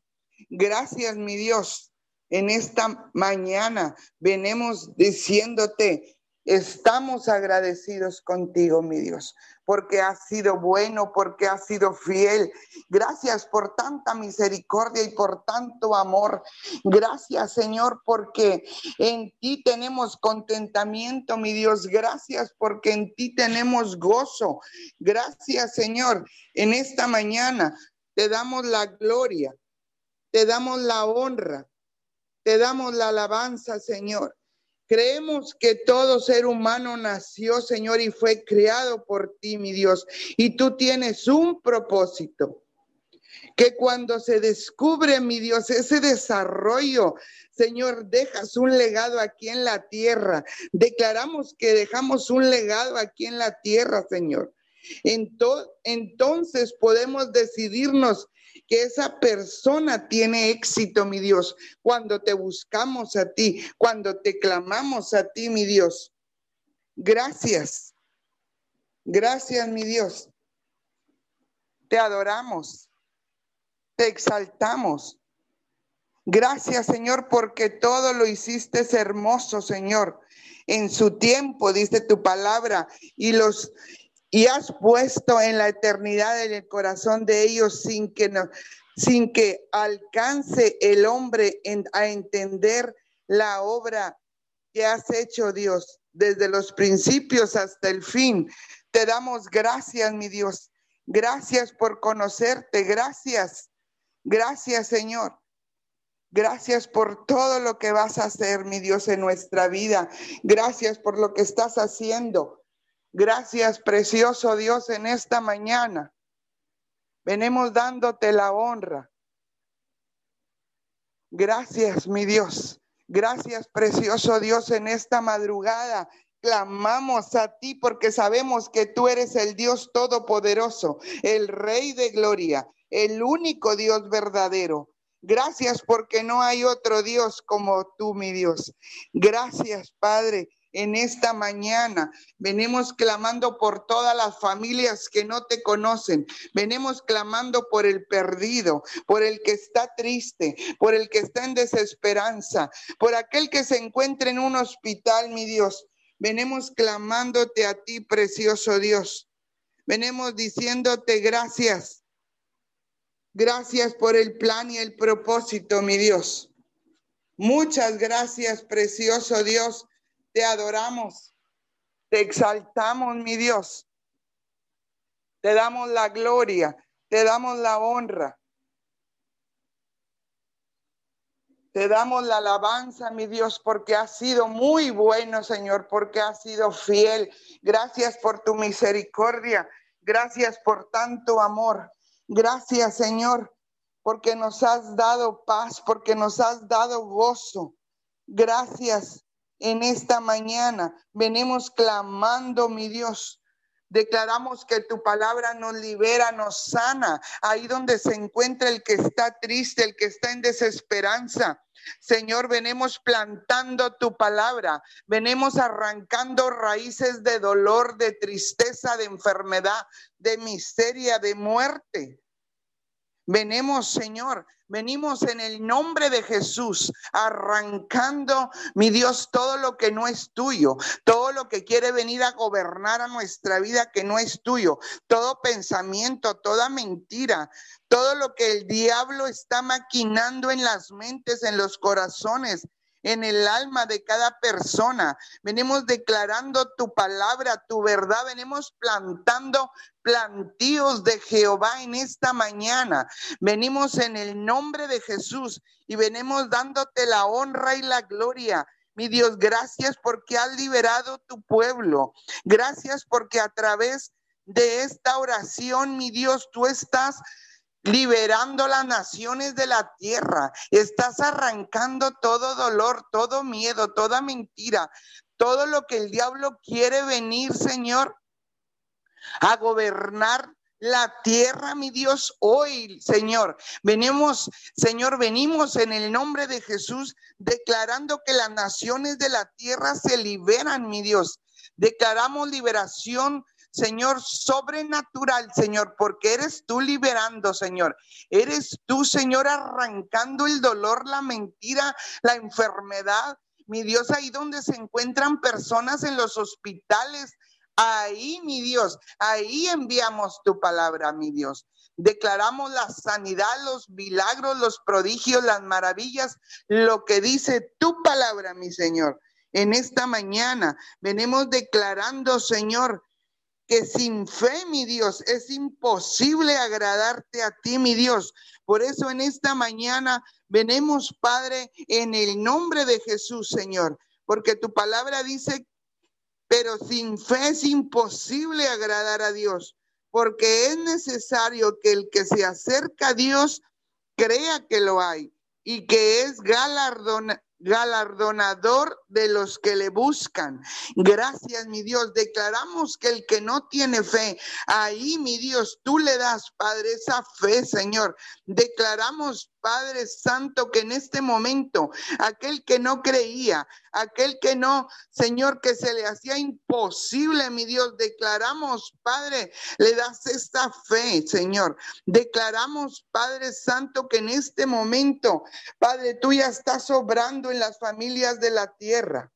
Gracias, mi Dios. En esta mañana venimos diciéndote, estamos agradecidos contigo, mi Dios porque has sido bueno, porque has sido fiel. Gracias por tanta misericordia y por tanto amor. Gracias, Señor, porque en ti tenemos contentamiento, mi Dios. Gracias porque en ti tenemos gozo. Gracias, Señor. En esta mañana te damos la gloria, te damos la honra, te damos la alabanza, Señor. Creemos que todo ser humano nació, Señor, y fue creado por ti, mi Dios. Y tú tienes un propósito. Que cuando se descubre, mi Dios, ese desarrollo, Señor, dejas un legado aquí en la tierra. Declaramos que dejamos un legado aquí en la tierra, Señor. Entonces podemos decidirnos que esa persona tiene éxito, mi Dios, cuando te buscamos a ti, cuando te clamamos a ti, mi Dios. Gracias. Gracias, mi Dios. Te adoramos. Te exaltamos. Gracias, Señor, porque todo lo hiciste hermoso, Señor. En su tiempo, dice tu palabra, y los y has puesto en la eternidad en el corazón de ellos sin que no, sin que alcance el hombre a entender la obra que has hecho, Dios, desde los principios hasta el fin. Te damos gracias, mi Dios. Gracias por conocerte. Gracias. Gracias, Señor. Gracias por todo lo que vas a hacer, mi Dios, en nuestra vida. Gracias por lo que estás haciendo. Gracias, precioso Dios, en esta mañana. Venimos dándote la honra. Gracias, mi Dios. Gracias, precioso Dios, en esta madrugada. Clamamos a ti porque sabemos que tú eres el Dios todopoderoso, el Rey de gloria, el único Dios verdadero. Gracias porque no hay otro Dios como tú, mi Dios. Gracias, Padre en esta mañana. Venimos clamando por todas las familias que no te conocen. Venimos clamando por el perdido, por el que está triste, por el que está en desesperanza, por aquel que se encuentra en un hospital, mi Dios. Venimos clamándote a ti, precioso Dios. Venimos diciéndote gracias. Gracias por el plan y el propósito, mi Dios. Muchas gracias, precioso Dios, te adoramos, te exaltamos, mi Dios. Te damos la gloria, te damos la honra. Te damos la alabanza, mi Dios, porque has sido muy bueno, Señor, porque has sido fiel. Gracias por tu misericordia. Gracias por tanto amor. Gracias, Señor, porque nos has dado paz, porque nos has dado gozo. Gracias en esta mañana. Venimos clamando, mi Dios. Declaramos que tu palabra nos libera, nos sana, ahí donde se encuentra el que está triste, el que está en desesperanza. Señor, venimos plantando tu palabra, venimos arrancando raíces de dolor, de tristeza, de enfermedad, de miseria, de muerte. Venimos, Señor, venimos en el nombre de Jesús, arrancando, mi Dios, todo lo que no es tuyo, todo lo que quiere venir a gobernar a nuestra vida que no es tuyo, todo pensamiento, toda mentira, todo lo que el diablo está maquinando en las mentes, en los corazones, en el alma de cada persona. Venimos declarando tu palabra, tu verdad. Venimos plantando plantíos de Jehová en esta mañana. Venimos en el nombre de Jesús y venimos dándote la honra y la gloria. Mi Dios, gracias porque has liberado tu pueblo. Gracias porque a través de esta oración, mi Dios, tú estás liberando las naciones de la tierra. Estás arrancando todo dolor, todo miedo, toda mentira, todo lo que el diablo quiere venir, Señor, a gobernar la tierra, mi Dios, hoy, Señor. Venimos, Señor, venimos en el nombre de Jesús declarando que las naciones de la tierra se liberan, mi Dios. Declaramos liberación Señor, sobrenatural, Señor, porque eres tú liberando, Señor. Eres tú, Señor, arrancando el dolor, la mentira, la enfermedad. Mi Dios, ahí donde se encuentran personas en los hospitales, ahí, mi Dios, ahí enviamos tu palabra, mi Dios. Declaramos la sanidad, los milagros, los prodigios, las maravillas, lo que dice tu palabra, mi Señor. En esta mañana venimos declarando, Señor, que sin fe, mi Dios, es imposible agradarte a ti, mi Dios. Por eso en esta mañana venemos, Padre, en el nombre de Jesús, Señor, porque tu palabra dice, pero sin fe es imposible agradar a Dios, porque es necesario que el que se acerca a Dios crea que lo hay y que es galardón, galardonador de los que le buscan. Gracias, mi Dios. Declaramos que el que no tiene fe, ahí, mi Dios, tú le das, Padre, esa fe, Señor. Declaramos, Padre Santo, que en este momento aquel que no creía, aquel que no, Señor, que se le hacía imposible, mi Dios, declaramos, Padre, le das esta fe, Señor. Declaramos, Padre Santo, que en este momento, Padre, tú ya estás obrando en las familias de la tierra.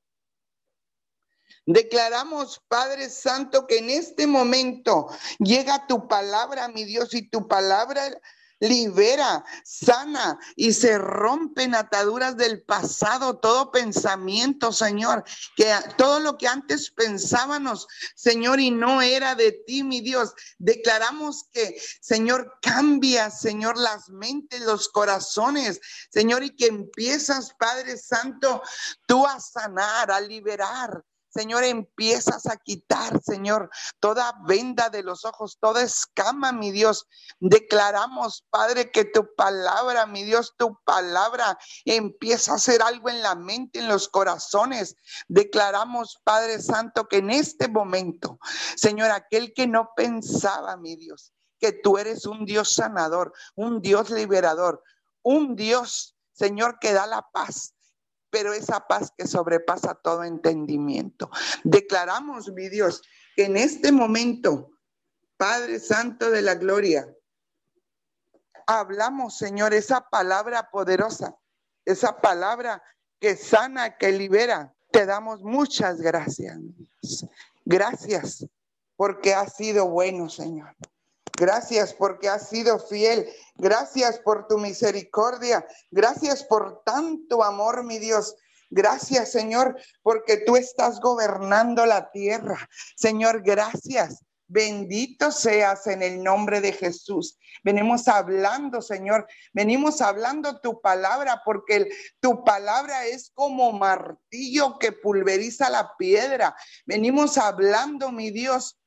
Declaramos, Padre Santo, que en este momento llega tu palabra, mi Dios, y tu palabra libera, sana y se rompen ataduras del pasado, todo pensamiento, Señor, que todo lo que antes pensábamos, Señor, y no era de ti, mi Dios, declaramos que, Señor, cambia, Señor, las mentes, los corazones, Señor, y que empiezas, Padre Santo, tú a sanar, a liberar, Señor, empiezas a quitar, Señor, toda venda de los ojos, toda escama, mi Dios. Declaramos, Padre, que tu palabra, mi Dios, tu palabra empieza a hacer algo en la mente, en los corazones. Declaramos, Padre Santo, que en este momento, Señor, aquel que no pensaba, mi Dios, que tú eres un Dios sanador, un Dios liberador, un Dios, Señor, que da la paz, pero esa paz que sobrepasa todo entendimiento. Declaramos, mi Dios, que en este momento, Padre Santo de la Gloria, hablamos, Señor, esa palabra poderosa, esa palabra que sana, que libera. Te damos muchas gracias. Gracias porque has sido bueno, Señor. Gracias porque has sido fiel. Gracias por tu misericordia. Gracias por tanto amor, mi Dios. Gracias, Señor, porque tú estás gobernando la tierra. Señor, gracias. Bendito seas en el nombre de Jesús. Venimos hablando, Señor, venimos hablando tu palabra porque tu palabra es como martillo que pulveriza la piedra. Venimos hablando, mi Dios,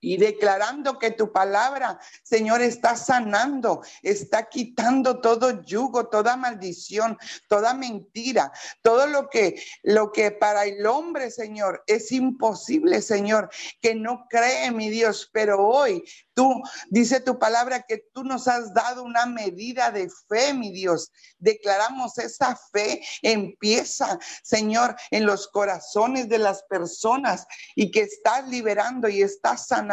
y declarando que tu palabra, Señor, está sanando, está quitando todo yugo, toda maldición, toda mentira, todo lo que lo que para el hombre, Señor, es imposible, Señor, que no cree mi Dios, pero hoy tú dice tu palabra que tú nos has dado una medida de fe, mi Dios. Declaramos esa fe empieza, Señor, en los corazones de las personas y que estás liberando y estás sanando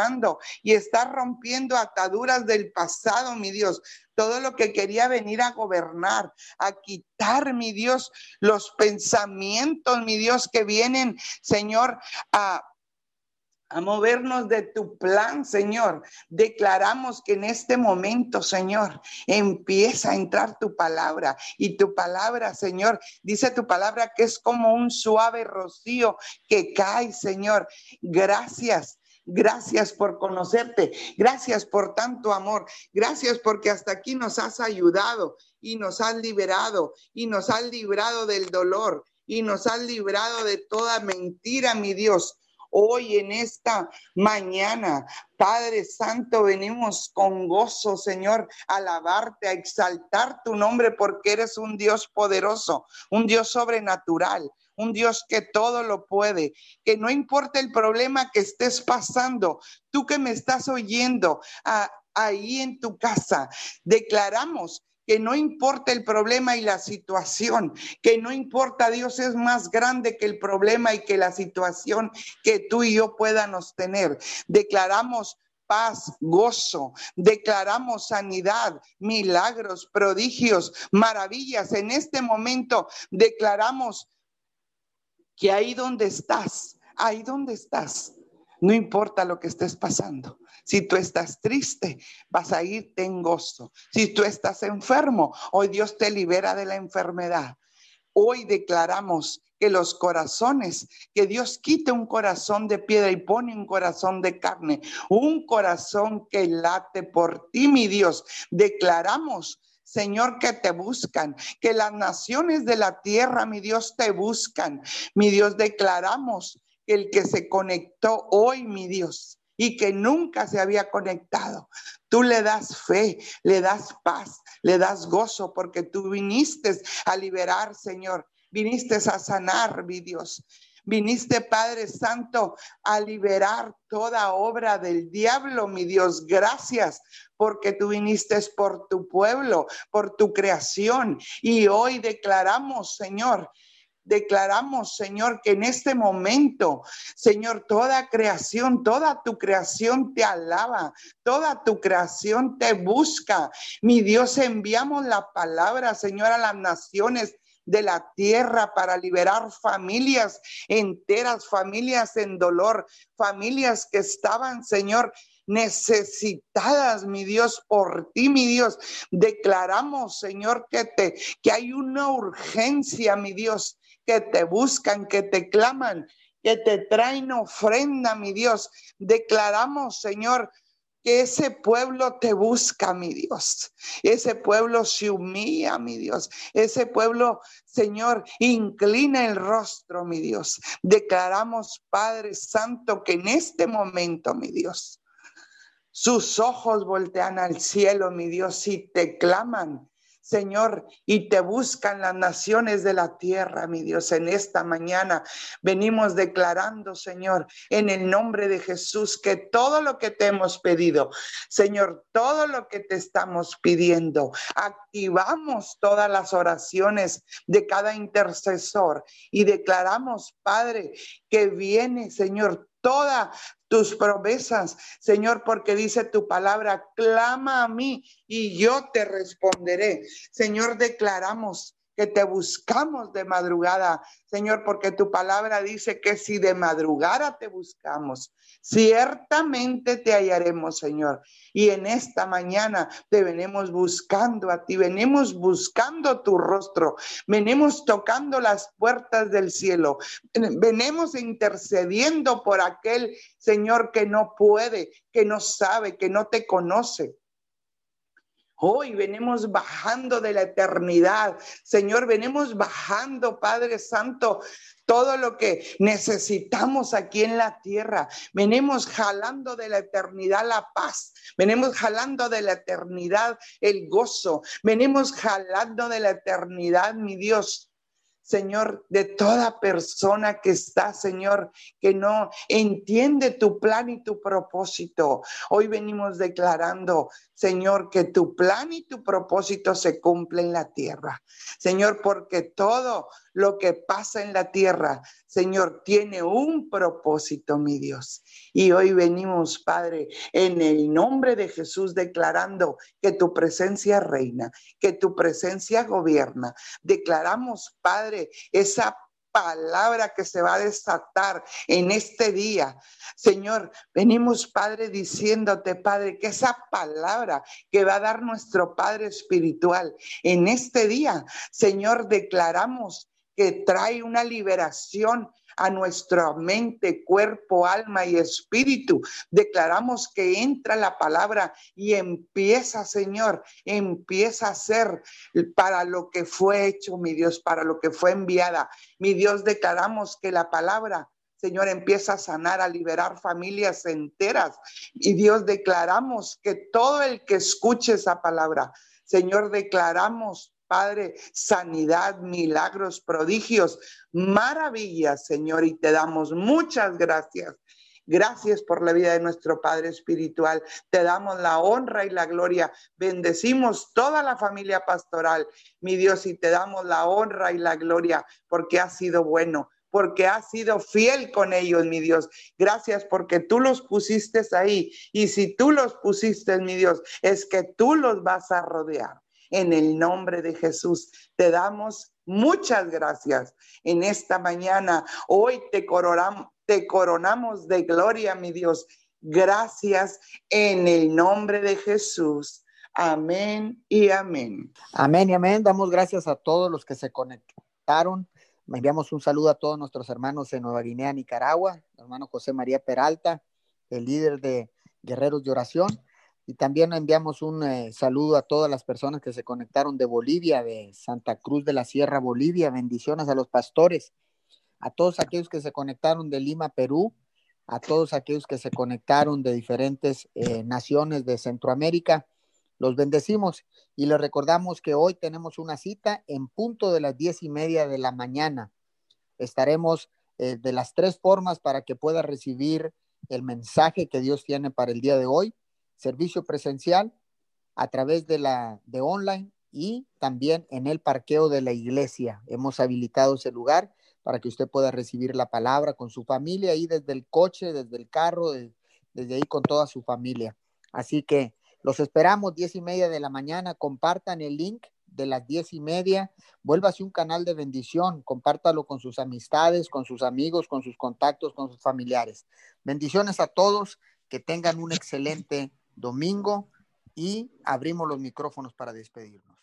y está rompiendo ataduras del pasado, mi Dios. Todo lo que quería venir a gobernar, a quitar, mi Dios, los pensamientos, mi Dios, que vienen, Señor, a a movernos de tu plan, Señor. Declaramos que en este momento, Señor, empieza a entrar tu palabra y tu palabra, Señor, dice tu palabra que es como un suave rocío que cae, Señor. Gracias. Gracias por conocerte. Gracias por tanto amor. Gracias porque hasta aquí nos has ayudado y nos has liberado y nos has librado del dolor y nos has librado de toda mentira, mi Dios. Hoy en esta mañana, Padre Santo, venimos con gozo, Señor, a alabarte, a exaltar tu nombre porque eres un Dios poderoso, un Dios sobrenatural, un Dios que todo lo puede, que no importa el problema que estés pasando, tú que me estás oyendo ahí en tu casa, declaramos que no importa el problema y la situación, que no importa, Dios es más grande que el problema y que la situación que tú y yo podamos tener. Declaramos paz, gozo, declaramos sanidad, milagros, prodigios, maravillas. En este momento declaramos que ahí donde estás, ahí donde estás, no importa lo que estés pasando. Si tú estás triste, vas a irte en gozo. Si tú estás enfermo, hoy Dios te libera de la enfermedad. Hoy declaramos que los corazones, que Dios quite un corazón de piedra y pone un corazón de carne, un corazón que late por ti, mi Dios. Declaramos Señor, que te buscan, que las naciones de la tierra, mi Dios, te buscan. Mi Dios, declaramos que el que se conectó hoy, mi Dios, y que nunca se había conectado, tú le das fe, le das paz, le das gozo, porque tú viniste a liberar, Señor, viniste a sanar, mi Dios. Viniste, Padre Santo, a liberar toda obra del diablo, mi Dios. Gracias porque tú viniste por tu pueblo, por tu creación. Y hoy declaramos, Señor, declaramos, Señor, que en este momento, Señor, toda creación, toda tu creación te alaba, toda tu creación te busca. Mi Dios, enviamos la palabra, Señor, a las naciones de la tierra para liberar familias enteras, familias en dolor, familias que estaban, Señor, necesitadas, mi Dios, por ti, mi Dios. Declaramos, Señor, que te que hay una urgencia, mi Dios, que te buscan, que te claman, que te traen ofrenda, mi Dios. Declaramos, Señor, que ese pueblo te busca, mi Dios. Ese pueblo se humilla, mi Dios. Ese pueblo, Señor, inclina el rostro, mi Dios. Declaramos, Padre Santo, que en este momento, mi Dios, sus ojos voltean al cielo, mi Dios, y te claman Señor, y te buscan las naciones de la tierra, mi Dios. En esta mañana venimos declarando, Señor, en el nombre de Jesús, que todo lo que te hemos pedido, Señor, todo lo que te estamos pidiendo, activamos todas las oraciones de cada intercesor y declaramos, Padre, que viene, Señor, toda tus promesas, Señor, porque dice tu palabra, clama a mí y yo te responderé. Señor, declaramos que te buscamos de madrugada, Señor, porque tu palabra dice que si de madrugada te buscamos, ciertamente te hallaremos, Señor. Y en esta mañana te venimos buscando a ti, venimos buscando tu rostro, venimos tocando las puertas del cielo, venimos intercediendo por aquel Señor que no puede, que no sabe, que no te conoce. Hoy venimos bajando de la eternidad. Señor, venimos bajando, Padre Santo, todo lo que necesitamos aquí en la tierra. Venimos jalando de la eternidad la paz. Venimos jalando de la eternidad el gozo. Venimos jalando de la eternidad, mi Dios, Señor, de toda persona que está, Señor, que no entiende tu plan y tu propósito. Hoy venimos declarando, Señor, que tu plan y tu propósito se cumplen en la tierra. Señor, porque todo lo que pasa en la tierra, Señor, tiene un propósito, mi Dios. Y hoy venimos, Padre, en el nombre de Jesús, declarando que tu presencia reina, que tu presencia gobierna. Declaramos, Padre, esa palabra que se va a desatar en este día. Señor, venimos, Padre, diciéndote, Padre, que esa palabra que va a dar nuestro Padre espiritual en este día, Señor, declaramos que trae una liberación a nuestra mente, cuerpo, alma y espíritu. Declaramos que entra la palabra y empieza, Señor, empieza a ser para lo que fue hecho, mi Dios, para lo que fue enviada. Mi Dios, declaramos que la palabra Señor, empieza a sanar, a liberar familias enteras. Y Dios, declaramos que todo el que escuche esa palabra, Señor, declaramos Padre, sanidad, milagros, prodigios, maravillas, Señor, y te damos muchas gracias. Gracias por la vida de nuestro Padre Espiritual. Te damos la honra y la gloria. Bendecimos toda la familia pastoral, mi Dios, y te damos la honra y la gloria porque has sido bueno, porque has sido fiel con ellos, mi Dios. Gracias porque tú los pusiste ahí. Y si tú los pusiste, mi Dios, es que tú los vas a rodear. En el nombre de Jesús te damos muchas gracias en esta mañana. Hoy te coronamos, te coronamos de gloria, mi Dios. Gracias en el nombre de Jesús. Amén y amén. Amén y amén. Damos gracias a todos los que se conectaron. Enviamos un saludo a todos nuestros hermanos en Nueva Guinea, Nicaragua, hermano José María Peralta, el líder de Guerreros de Oración. Y también enviamos un eh, saludo a todas las personas que se conectaron de Bolivia, de Santa Cruz de la Sierra, Bolivia. Bendiciones a los pastores, a todos aquellos que se conectaron de Lima, Perú, a todos aquellos que se conectaron de diferentes eh, naciones de Centroamérica. Los bendecimos y les recordamos que hoy tenemos una cita en punto de las diez y media de la mañana. Estaremos eh, de las tres formas para que pueda recibir el mensaje que Dios tiene para el día de hoy. Servicio presencial a través de la de online y también en el parqueo de la iglesia. Hemos habilitado ese lugar para que usted pueda recibir la palabra con su familia ahí desde el coche, desde el carro, desde ahí con toda su familia. Así que los esperamos diez y media de la mañana. Compartan el link de las diez y media. Vuélvase un canal de bendición. Compártalo con sus amistades, con sus amigos, con sus contactos, con sus familiares. Bendiciones a todos. Que tengan un excelente domingo y abrimos los micrófonos para despedirnos.